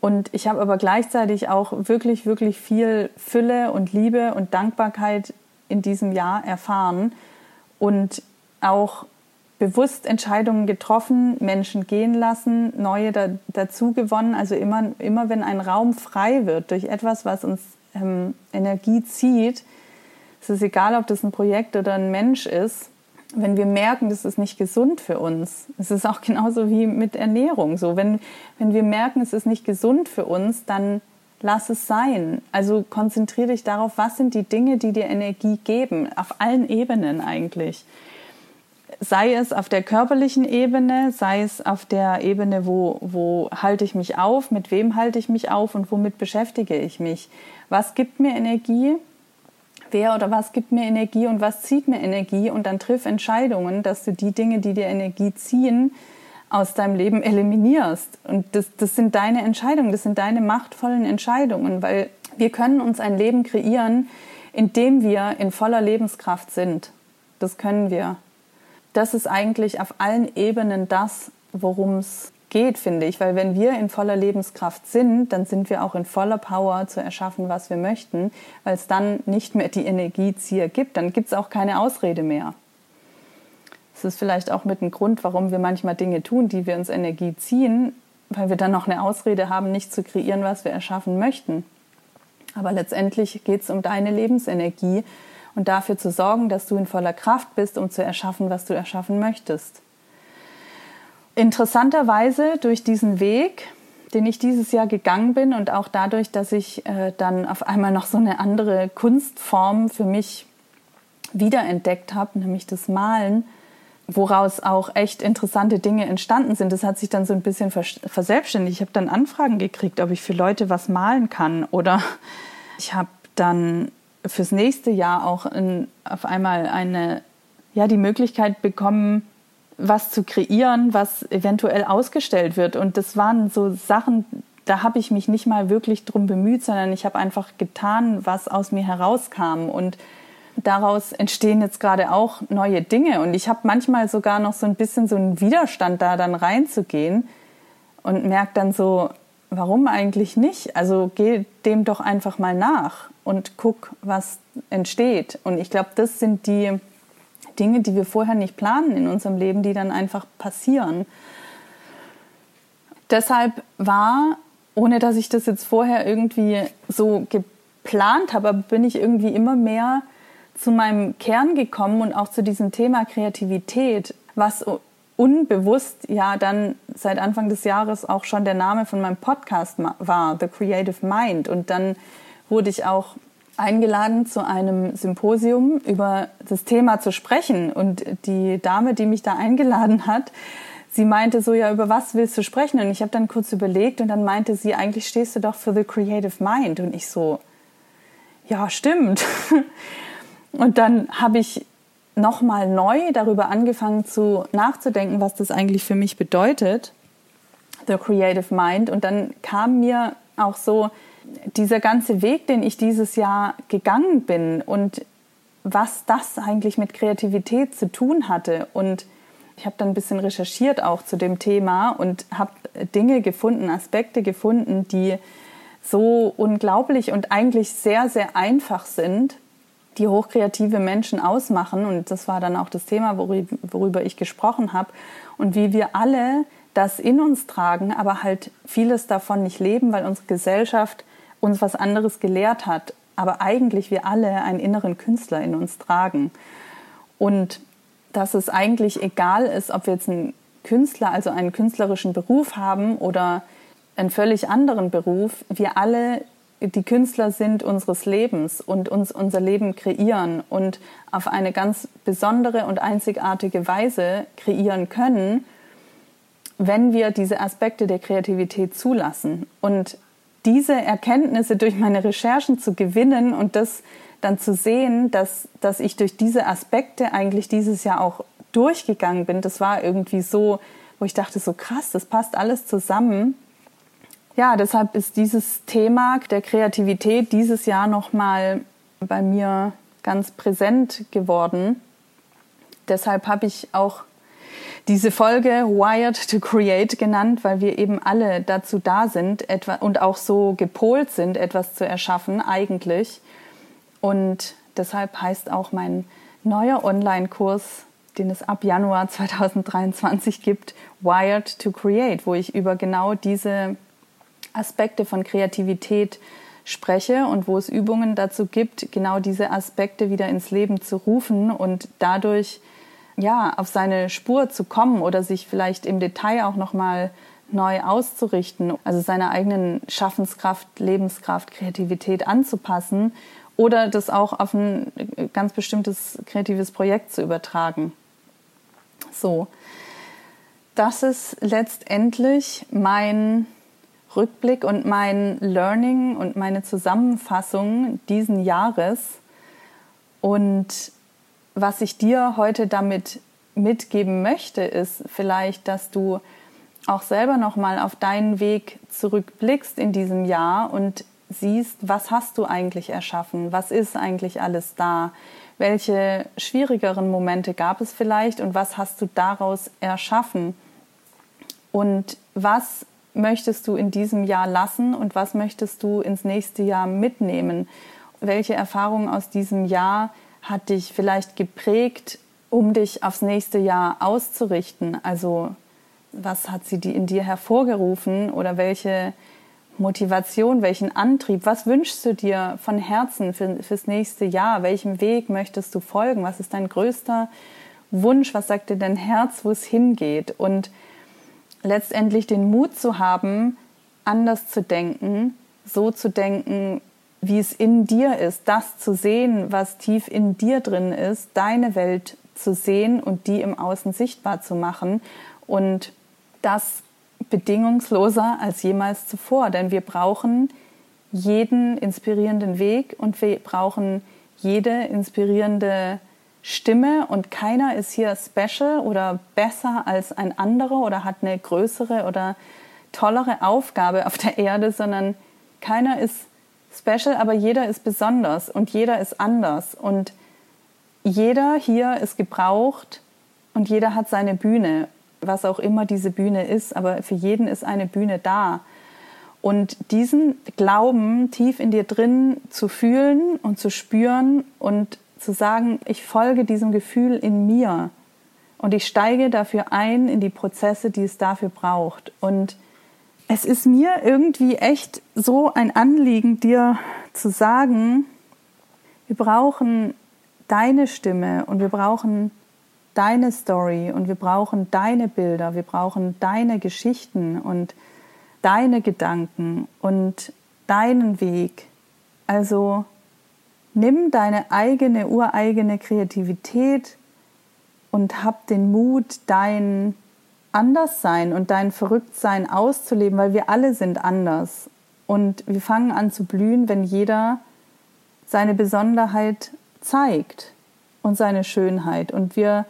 Und ich habe aber gleichzeitig auch wirklich, wirklich viel Fülle und Liebe und Dankbarkeit in diesem Jahr erfahren und auch bewusst Entscheidungen getroffen, Menschen gehen lassen, neue da, dazu gewonnen. Also immer, immer wenn ein Raum frei wird durch etwas, was uns ähm, Energie zieht, es ist egal, ob das ein Projekt oder ein Mensch ist, wenn wir merken, das ist nicht gesund für uns. Es ist auch genauso wie mit Ernährung. So, wenn, wenn wir merken, es ist nicht gesund für uns, dann lass es sein. Also konzentriere dich darauf, was sind die Dinge, die dir Energie geben, auf allen Ebenen eigentlich. Sei es auf der körperlichen Ebene, sei es auf der Ebene, wo, wo halte ich mich auf, mit wem halte ich mich auf und womit beschäftige ich mich. Was gibt mir Energie? Wer oder was gibt mir Energie und was zieht mir Energie und dann triff Entscheidungen, dass du die Dinge, die dir Energie ziehen, aus deinem Leben eliminierst. Und das, das sind deine Entscheidungen, das sind deine machtvollen Entscheidungen, weil wir können uns ein Leben kreieren, in dem wir in voller Lebenskraft sind. Das können wir. Das ist eigentlich auf allen Ebenen das, worum es geht, finde ich, weil wenn wir in voller Lebenskraft sind, dann sind wir auch in voller Power zu erschaffen, was wir möchten, weil es dann nicht mehr die Energiezieher gibt, dann gibt es auch keine Ausrede mehr. Das ist vielleicht auch mit dem Grund, warum wir manchmal Dinge tun, die wir uns Energie ziehen, weil wir dann noch eine Ausrede haben, nicht zu kreieren, was wir erschaffen möchten. Aber letztendlich geht es um deine Lebensenergie und dafür zu sorgen, dass du in voller Kraft bist, um zu erschaffen, was du erschaffen möchtest. Interessanterweise durch diesen Weg, den ich dieses Jahr gegangen bin und auch dadurch, dass ich äh, dann auf einmal noch so eine andere Kunstform für mich wiederentdeckt habe, nämlich das Malen, woraus auch echt interessante Dinge entstanden sind. Das hat sich dann so ein bisschen verselbstständigt. Ich habe dann Anfragen gekriegt, ob ich für Leute was malen kann. Oder ich habe dann fürs nächste Jahr auch in, auf einmal eine, ja, die Möglichkeit bekommen, was zu kreieren, was eventuell ausgestellt wird. Und das waren so Sachen, da habe ich mich nicht mal wirklich drum bemüht, sondern ich habe einfach getan, was aus mir herauskam. Und daraus entstehen jetzt gerade auch neue Dinge. Und ich habe manchmal sogar noch so ein bisschen so einen Widerstand, da dann reinzugehen und merke dann so, warum eigentlich nicht? Also geh dem doch einfach mal nach und guck, was entsteht. Und ich glaube, das sind die Dinge, die wir vorher nicht planen in unserem Leben, die dann einfach passieren. Deshalb war, ohne dass ich das jetzt vorher irgendwie so geplant habe, bin ich irgendwie immer mehr zu meinem Kern gekommen und auch zu diesem Thema Kreativität, was unbewusst ja dann seit Anfang des Jahres auch schon der Name von meinem Podcast war, The Creative Mind. Und dann wurde ich auch eingeladen zu einem Symposium über das Thema zu sprechen. Und die Dame, die mich da eingeladen hat, sie meinte so, ja, über was willst du sprechen? Und ich habe dann kurz überlegt und dann meinte sie, eigentlich stehst du doch für The Creative Mind. Und ich so, ja, stimmt. Und dann habe ich nochmal neu darüber angefangen zu nachzudenken, was das eigentlich für mich bedeutet, The Creative Mind. Und dann kam mir auch so dieser ganze Weg, den ich dieses Jahr gegangen bin und was das eigentlich mit Kreativität zu tun hatte. Und ich habe dann ein bisschen recherchiert auch zu dem Thema und habe Dinge gefunden, Aspekte gefunden, die so unglaublich und eigentlich sehr, sehr einfach sind, die hochkreative Menschen ausmachen. Und das war dann auch das Thema, worüber ich gesprochen habe. Und wie wir alle das in uns tragen, aber halt vieles davon nicht leben, weil unsere Gesellschaft uns was anderes gelehrt hat. Aber eigentlich wir alle einen inneren Künstler in uns tragen. Und dass es eigentlich egal ist, ob wir jetzt einen Künstler, also einen künstlerischen Beruf haben oder einen völlig anderen Beruf, wir alle die Künstler sind unseres Lebens und uns unser Leben kreieren und auf eine ganz besondere und einzigartige Weise kreieren können, wenn wir diese Aspekte der Kreativität zulassen. Und diese Erkenntnisse durch meine Recherchen zu gewinnen und das dann zu sehen, dass, dass ich durch diese Aspekte eigentlich dieses Jahr auch durchgegangen bin, das war irgendwie so, wo ich dachte, so krass, das passt alles zusammen ja, deshalb ist dieses Thema der Kreativität dieses Jahr nochmal bei mir ganz präsent geworden. Deshalb habe ich auch diese Folge Wired to Create genannt, weil wir eben alle dazu da sind etwa, und auch so gepolt sind, etwas zu erschaffen eigentlich. Und deshalb heißt auch mein neuer Online-Kurs, den es ab Januar 2023 gibt, Wired to Create, wo ich über genau diese Aspekte von Kreativität spreche und wo es Übungen dazu gibt, genau diese Aspekte wieder ins Leben zu rufen und dadurch ja auf seine Spur zu kommen oder sich vielleicht im Detail auch noch mal neu auszurichten, also seiner eigenen Schaffenskraft, Lebenskraft, Kreativität anzupassen oder das auch auf ein ganz bestimmtes kreatives Projekt zu übertragen. So, das ist letztendlich mein Rückblick und mein Learning und meine Zusammenfassung diesen Jahres. Und was ich dir heute damit mitgeben möchte, ist vielleicht, dass du auch selber noch mal auf deinen Weg zurückblickst in diesem Jahr und siehst, was hast du eigentlich erschaffen? Was ist eigentlich alles da? Welche schwierigeren Momente gab es vielleicht und was hast du daraus erschaffen? Und was möchtest du in diesem Jahr lassen und was möchtest du ins nächste Jahr mitnehmen? Welche Erfahrung aus diesem Jahr hat dich vielleicht geprägt, um dich aufs nächste Jahr auszurichten? Also was hat sie in dir hervorgerufen oder welche Motivation, welchen Antrieb, was wünschst du dir von Herzen für, fürs nächste Jahr? Welchem Weg möchtest du folgen? Was ist dein größter Wunsch? Was sagt dir dein Herz, wo es hingeht? Und letztendlich den Mut zu haben, anders zu denken, so zu denken, wie es in dir ist, das zu sehen, was tief in dir drin ist, deine Welt zu sehen und die im Außen sichtbar zu machen und das bedingungsloser als jemals zuvor, denn wir brauchen jeden inspirierenden Weg und wir brauchen jede inspirierende Stimme und keiner ist hier special oder besser als ein anderer oder hat eine größere oder tollere Aufgabe auf der Erde, sondern keiner ist special, aber jeder ist besonders und jeder ist anders und jeder hier ist gebraucht und jeder hat seine Bühne, was auch immer diese Bühne ist, aber für jeden ist eine Bühne da. Und diesen Glauben tief in dir drin zu fühlen und zu spüren und zu sagen, ich folge diesem Gefühl in mir und ich steige dafür ein in die Prozesse, die es dafür braucht. Und es ist mir irgendwie echt so ein Anliegen, dir zu sagen, wir brauchen deine Stimme und wir brauchen deine Story und wir brauchen deine Bilder, wir brauchen deine Geschichten und deine Gedanken und deinen Weg. Also nimm deine eigene, ureigene Kreativität und hab den Mut, dein Anderssein und dein Verrücktsein auszuleben, weil wir alle sind anders. Und wir fangen an zu blühen, wenn jeder seine Besonderheit zeigt und seine Schönheit. Und wir,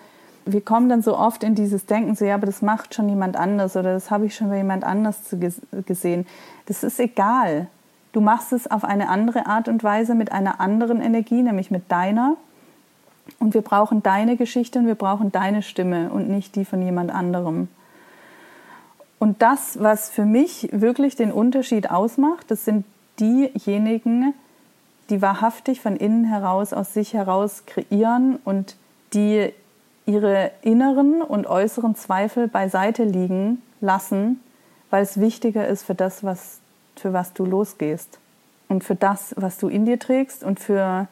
wir kommen dann so oft in dieses Denken, so ja, aber das macht schon jemand anders oder das habe ich schon bei jemand anders gesehen. Das ist egal. Du machst es auf eine andere Art und Weise mit einer anderen Energie, nämlich mit deiner. Und wir brauchen deine Geschichte und wir brauchen deine Stimme und nicht die von jemand anderem. Und das, was für mich wirklich den Unterschied ausmacht, das sind diejenigen, die wahrhaftig von innen heraus, aus sich heraus kreieren und die ihre inneren und äußeren Zweifel beiseite liegen lassen, weil es wichtiger ist für das, was, für was du losgehst und für das, was du in dir trägst und für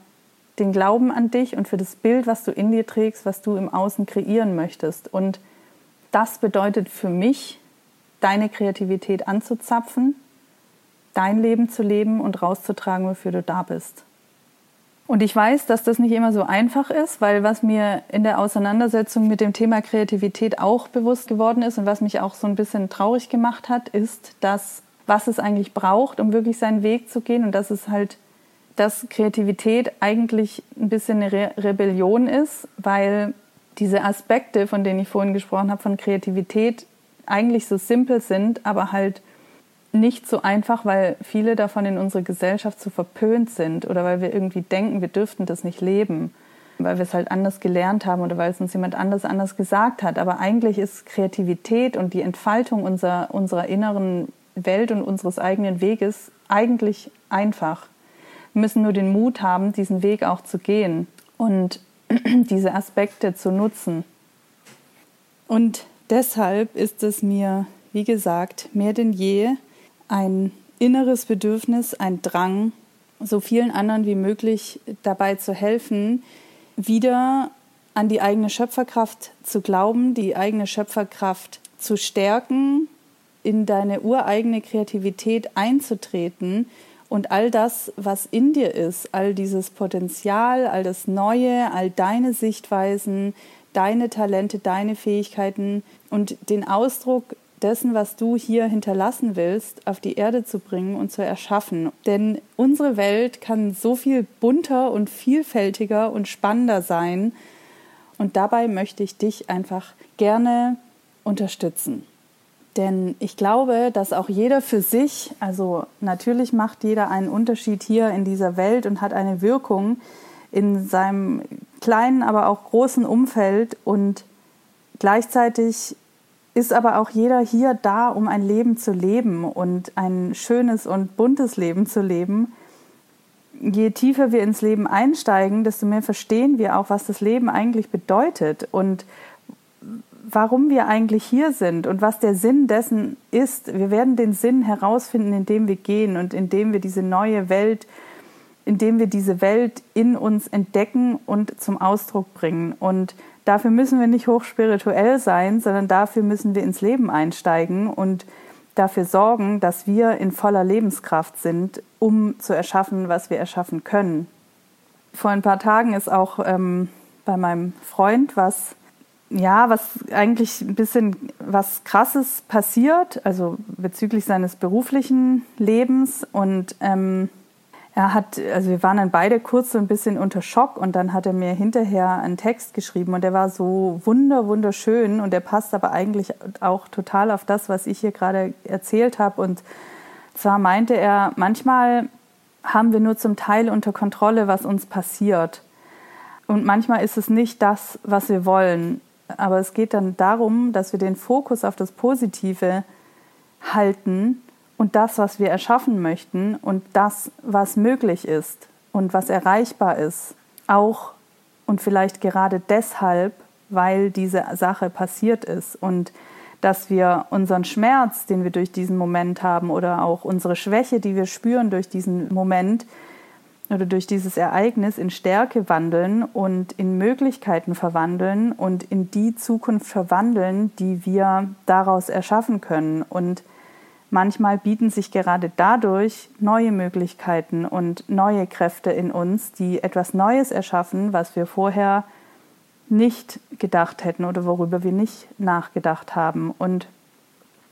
den Glauben an dich und für das Bild, was du in dir trägst, was du im Außen kreieren möchtest. Und das bedeutet für mich, deine Kreativität anzuzapfen dein Leben zu leben und rauszutragen, wofür du da bist. Und ich weiß, dass das nicht immer so einfach ist, weil was mir in der Auseinandersetzung mit dem Thema Kreativität auch bewusst geworden ist und was mich auch so ein bisschen traurig gemacht hat, ist, dass was es eigentlich braucht, um wirklich seinen Weg zu gehen und dass es halt, dass Kreativität eigentlich ein bisschen eine Re Rebellion ist, weil diese Aspekte, von denen ich vorhin gesprochen habe, von Kreativität eigentlich so simpel sind, aber halt nicht so einfach, weil viele davon in unserer Gesellschaft so verpönt sind oder weil wir irgendwie denken, wir dürften das nicht leben, weil wir es halt anders gelernt haben oder weil es uns jemand anders anders gesagt hat. Aber eigentlich ist Kreativität und die Entfaltung unserer, unserer inneren Welt und unseres eigenen Weges eigentlich einfach. Wir müssen nur den Mut haben, diesen Weg auch zu gehen und diese Aspekte zu nutzen. Und deshalb ist es mir, wie gesagt, mehr denn je ein inneres Bedürfnis, ein Drang, so vielen anderen wie möglich dabei zu helfen, wieder an die eigene Schöpferkraft zu glauben, die eigene Schöpferkraft zu stärken, in deine ureigene Kreativität einzutreten und all das, was in dir ist, all dieses Potenzial, all das Neue, all deine Sichtweisen, deine Talente, deine Fähigkeiten und den Ausdruck dessen, was du hier hinterlassen willst, auf die Erde zu bringen und zu erschaffen. Denn unsere Welt kann so viel bunter und vielfältiger und spannender sein. Und dabei möchte ich dich einfach gerne unterstützen. Denn ich glaube, dass auch jeder für sich, also natürlich macht jeder einen Unterschied hier in dieser Welt und hat eine Wirkung in seinem kleinen, aber auch großen Umfeld und gleichzeitig ist aber auch jeder hier da, um ein Leben zu leben und ein schönes und buntes Leben zu leben. Je tiefer wir ins Leben einsteigen, desto mehr verstehen wir auch, was das Leben eigentlich bedeutet und warum wir eigentlich hier sind und was der Sinn dessen ist. Wir werden den Sinn herausfinden, indem wir gehen und indem wir diese neue Welt, indem wir diese Welt in uns entdecken und zum Ausdruck bringen. Und dafür müssen wir nicht hochspirituell sein, sondern dafür müssen wir ins Leben einsteigen und dafür sorgen, dass wir in voller Lebenskraft sind, um zu erschaffen, was wir erschaffen können. Vor ein paar Tagen ist auch ähm, bei meinem Freund was ja, was eigentlich ein bisschen was Krasses passiert, also bezüglich seines beruflichen Lebens. Und ähm, er hat, also wir waren dann beide kurz so ein bisschen unter Schock und dann hat er mir hinterher einen Text geschrieben und der war so wunder, wunderschön und der passt aber eigentlich auch total auf das, was ich hier gerade erzählt habe. Und zwar meinte er, manchmal haben wir nur zum Teil unter Kontrolle, was uns passiert. Und manchmal ist es nicht das, was wir wollen. Aber es geht dann darum, dass wir den Fokus auf das Positive halten und das, was wir erschaffen möchten und das, was möglich ist und was erreichbar ist. Auch und vielleicht gerade deshalb, weil diese Sache passiert ist und dass wir unseren Schmerz, den wir durch diesen Moment haben oder auch unsere Schwäche, die wir spüren durch diesen Moment, oder durch dieses Ereignis in Stärke wandeln und in Möglichkeiten verwandeln und in die Zukunft verwandeln, die wir daraus erschaffen können. Und manchmal bieten sich gerade dadurch neue Möglichkeiten und neue Kräfte in uns, die etwas Neues erschaffen, was wir vorher nicht gedacht hätten oder worüber wir nicht nachgedacht haben. Und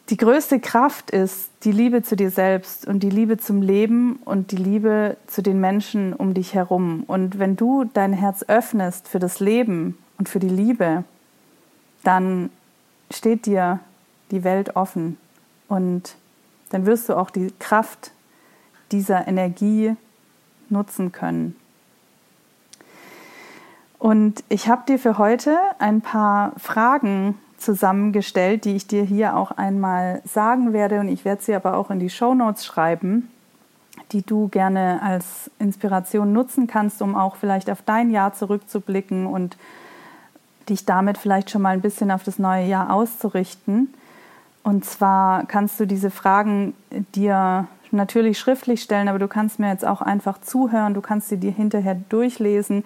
die größte Kraft ist die Liebe zu dir selbst und die Liebe zum Leben und die Liebe zu den Menschen um dich herum. Und wenn du dein Herz öffnest für das Leben und für die Liebe, dann steht dir die Welt offen und dann wirst du auch die Kraft dieser Energie nutzen können. Und ich habe dir für heute ein paar Fragen zusammengestellt, die ich dir hier auch einmal sagen werde. Und ich werde sie aber auch in die Show Notes schreiben, die du gerne als Inspiration nutzen kannst, um auch vielleicht auf dein Jahr zurückzublicken und dich damit vielleicht schon mal ein bisschen auf das neue Jahr auszurichten. Und zwar kannst du diese Fragen dir natürlich schriftlich stellen, aber du kannst mir jetzt auch einfach zuhören, du kannst sie dir hinterher durchlesen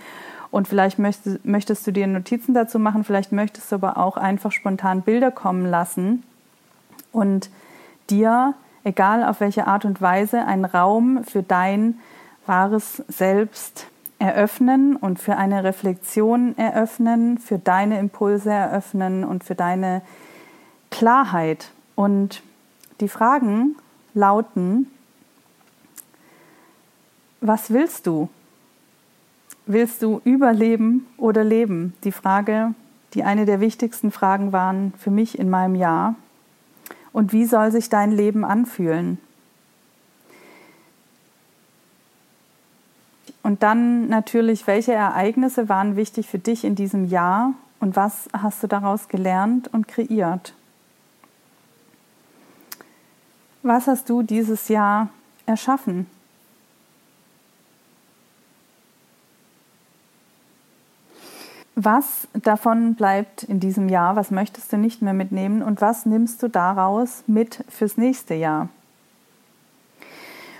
und vielleicht möchtest, möchtest du dir Notizen dazu machen, vielleicht möchtest du aber auch einfach spontan Bilder kommen lassen und dir, egal auf welche Art und Weise, einen Raum für dein wahres Selbst eröffnen und für eine Reflexion eröffnen, für deine Impulse eröffnen und für deine Klarheit. Und die Fragen lauten, was willst du? Willst du überleben oder leben? Die Frage, die eine der wichtigsten Fragen waren für mich in meinem Jahr. Und wie soll sich dein Leben anfühlen? Und dann natürlich, welche Ereignisse waren wichtig für dich in diesem Jahr und was hast du daraus gelernt und kreiert? Was hast du dieses Jahr erschaffen? Was davon bleibt in diesem Jahr? Was möchtest du nicht mehr mitnehmen? Und was nimmst du daraus mit fürs nächste Jahr?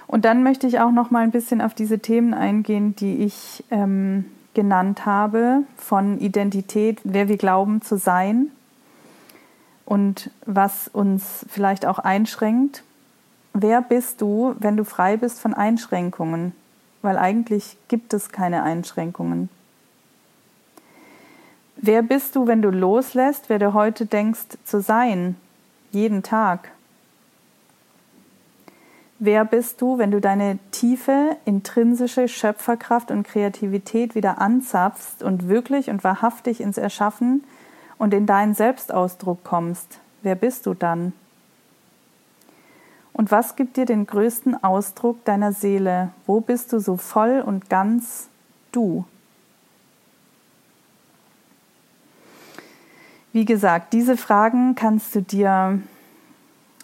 Und dann möchte ich auch noch mal ein bisschen auf diese Themen eingehen, die ich ähm, genannt habe, von Identität, wer wir glauben zu sein und was uns vielleicht auch einschränkt. Wer bist du, wenn du frei bist von Einschränkungen? Weil eigentlich gibt es keine Einschränkungen. Wer bist du, wenn du loslässt, wer du heute denkst zu sein, jeden Tag? Wer bist du, wenn du deine tiefe, intrinsische Schöpferkraft und Kreativität wieder anzapfst und wirklich und wahrhaftig ins Erschaffen und in deinen Selbstausdruck kommst? Wer bist du dann? Und was gibt dir den größten Ausdruck deiner Seele? Wo bist du so voll und ganz du? Wie gesagt, diese Fragen kannst du dir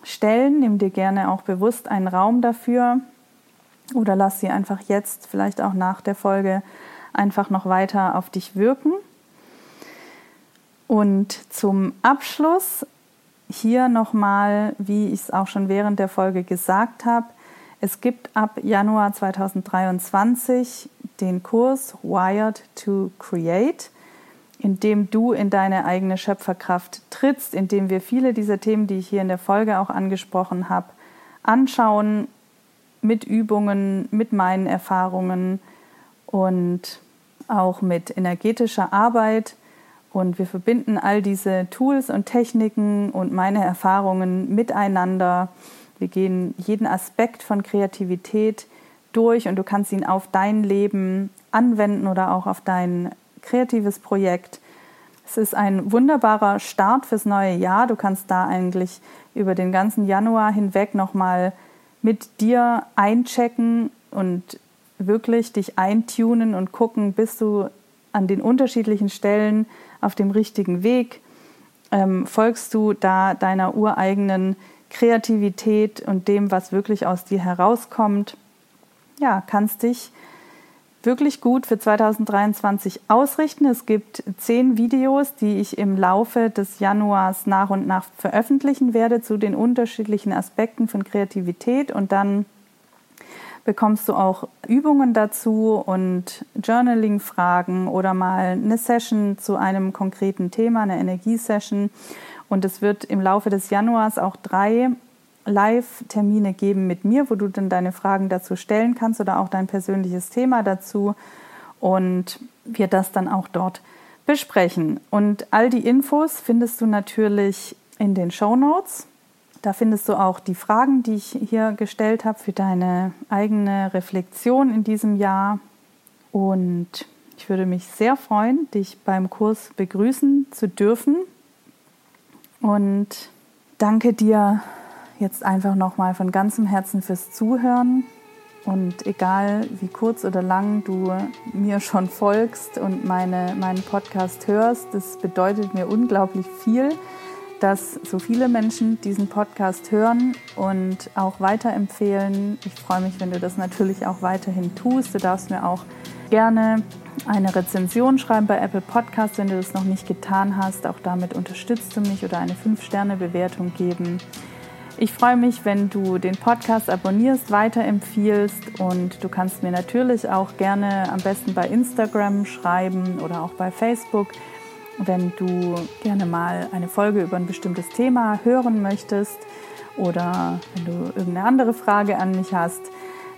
stellen. Nimm dir gerne auch bewusst einen Raum dafür oder lass sie einfach jetzt, vielleicht auch nach der Folge, einfach noch weiter auf dich wirken. Und zum Abschluss hier nochmal, wie ich es auch schon während der Folge gesagt habe, es gibt ab Januar 2023 den Kurs Wired to Create, in dem du in deine eigene Schöpferkraft trittst, in dem wir viele dieser Themen, die ich hier in der Folge auch angesprochen habe, anschauen, mit Übungen, mit meinen Erfahrungen und auch mit energetischer Arbeit. Und wir verbinden all diese Tools und Techniken und meine Erfahrungen miteinander. Wir gehen jeden Aspekt von Kreativität durch und du kannst ihn auf dein Leben anwenden oder auch auf dein kreatives Projekt. Es ist ein wunderbarer Start fürs neue Jahr. Du kannst da eigentlich über den ganzen Januar hinweg nochmal mit dir einchecken und wirklich dich eintunen und gucken, bist du an den unterschiedlichen Stellen auf dem richtigen Weg? Ähm, folgst du da deiner ureigenen Kreativität und dem, was wirklich aus dir herauskommt? Ja, kannst dich wirklich gut für 2023 ausrichten. Es gibt zehn Videos, die ich im Laufe des Januars nach und nach veröffentlichen werde zu den unterschiedlichen Aspekten von Kreativität und dann bekommst du auch Übungen dazu und Journaling-Fragen oder mal eine Session zu einem konkreten Thema, eine Energiesession. Und es wird im Laufe des Januars auch drei Live-Termine geben mit mir, wo du dann deine Fragen dazu stellen kannst oder auch dein persönliches Thema dazu und wir das dann auch dort besprechen. Und all die Infos findest du natürlich in den Show Notes. Da findest du auch die Fragen, die ich hier gestellt habe für deine eigene Reflexion in diesem Jahr. Und ich würde mich sehr freuen, dich beim Kurs begrüßen zu dürfen. Und danke dir jetzt einfach nochmal von ganzem Herzen fürs Zuhören. Und egal wie kurz oder lang du mir schon folgst und meine, meinen Podcast hörst, das bedeutet mir unglaublich viel, dass so viele Menschen diesen Podcast hören und auch weiterempfehlen. Ich freue mich, wenn du das natürlich auch weiterhin tust. Du darfst mir auch gerne eine Rezension schreiben bei Apple Podcast, wenn du das noch nicht getan hast. Auch damit unterstützt du mich oder eine 5-Sterne-Bewertung geben. Ich freue mich, wenn du den Podcast abonnierst, weiterempfiehlst und du kannst mir natürlich auch gerne am besten bei Instagram schreiben oder auch bei Facebook, wenn du gerne mal eine Folge über ein bestimmtes Thema hören möchtest oder wenn du irgendeine andere Frage an mich hast,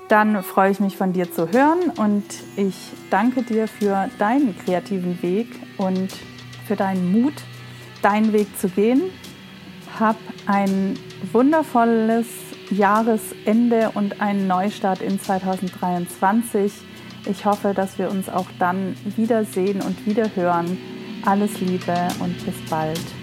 dann freue ich mich von dir zu hören und ich danke dir für deinen kreativen Weg und für deinen Mut, deinen Weg zu gehen. Hab ein wundervolles Jahresende und einen Neustart in 2023. Ich hoffe, dass wir uns auch dann wiedersehen und wiederhören. Alles Liebe und bis bald.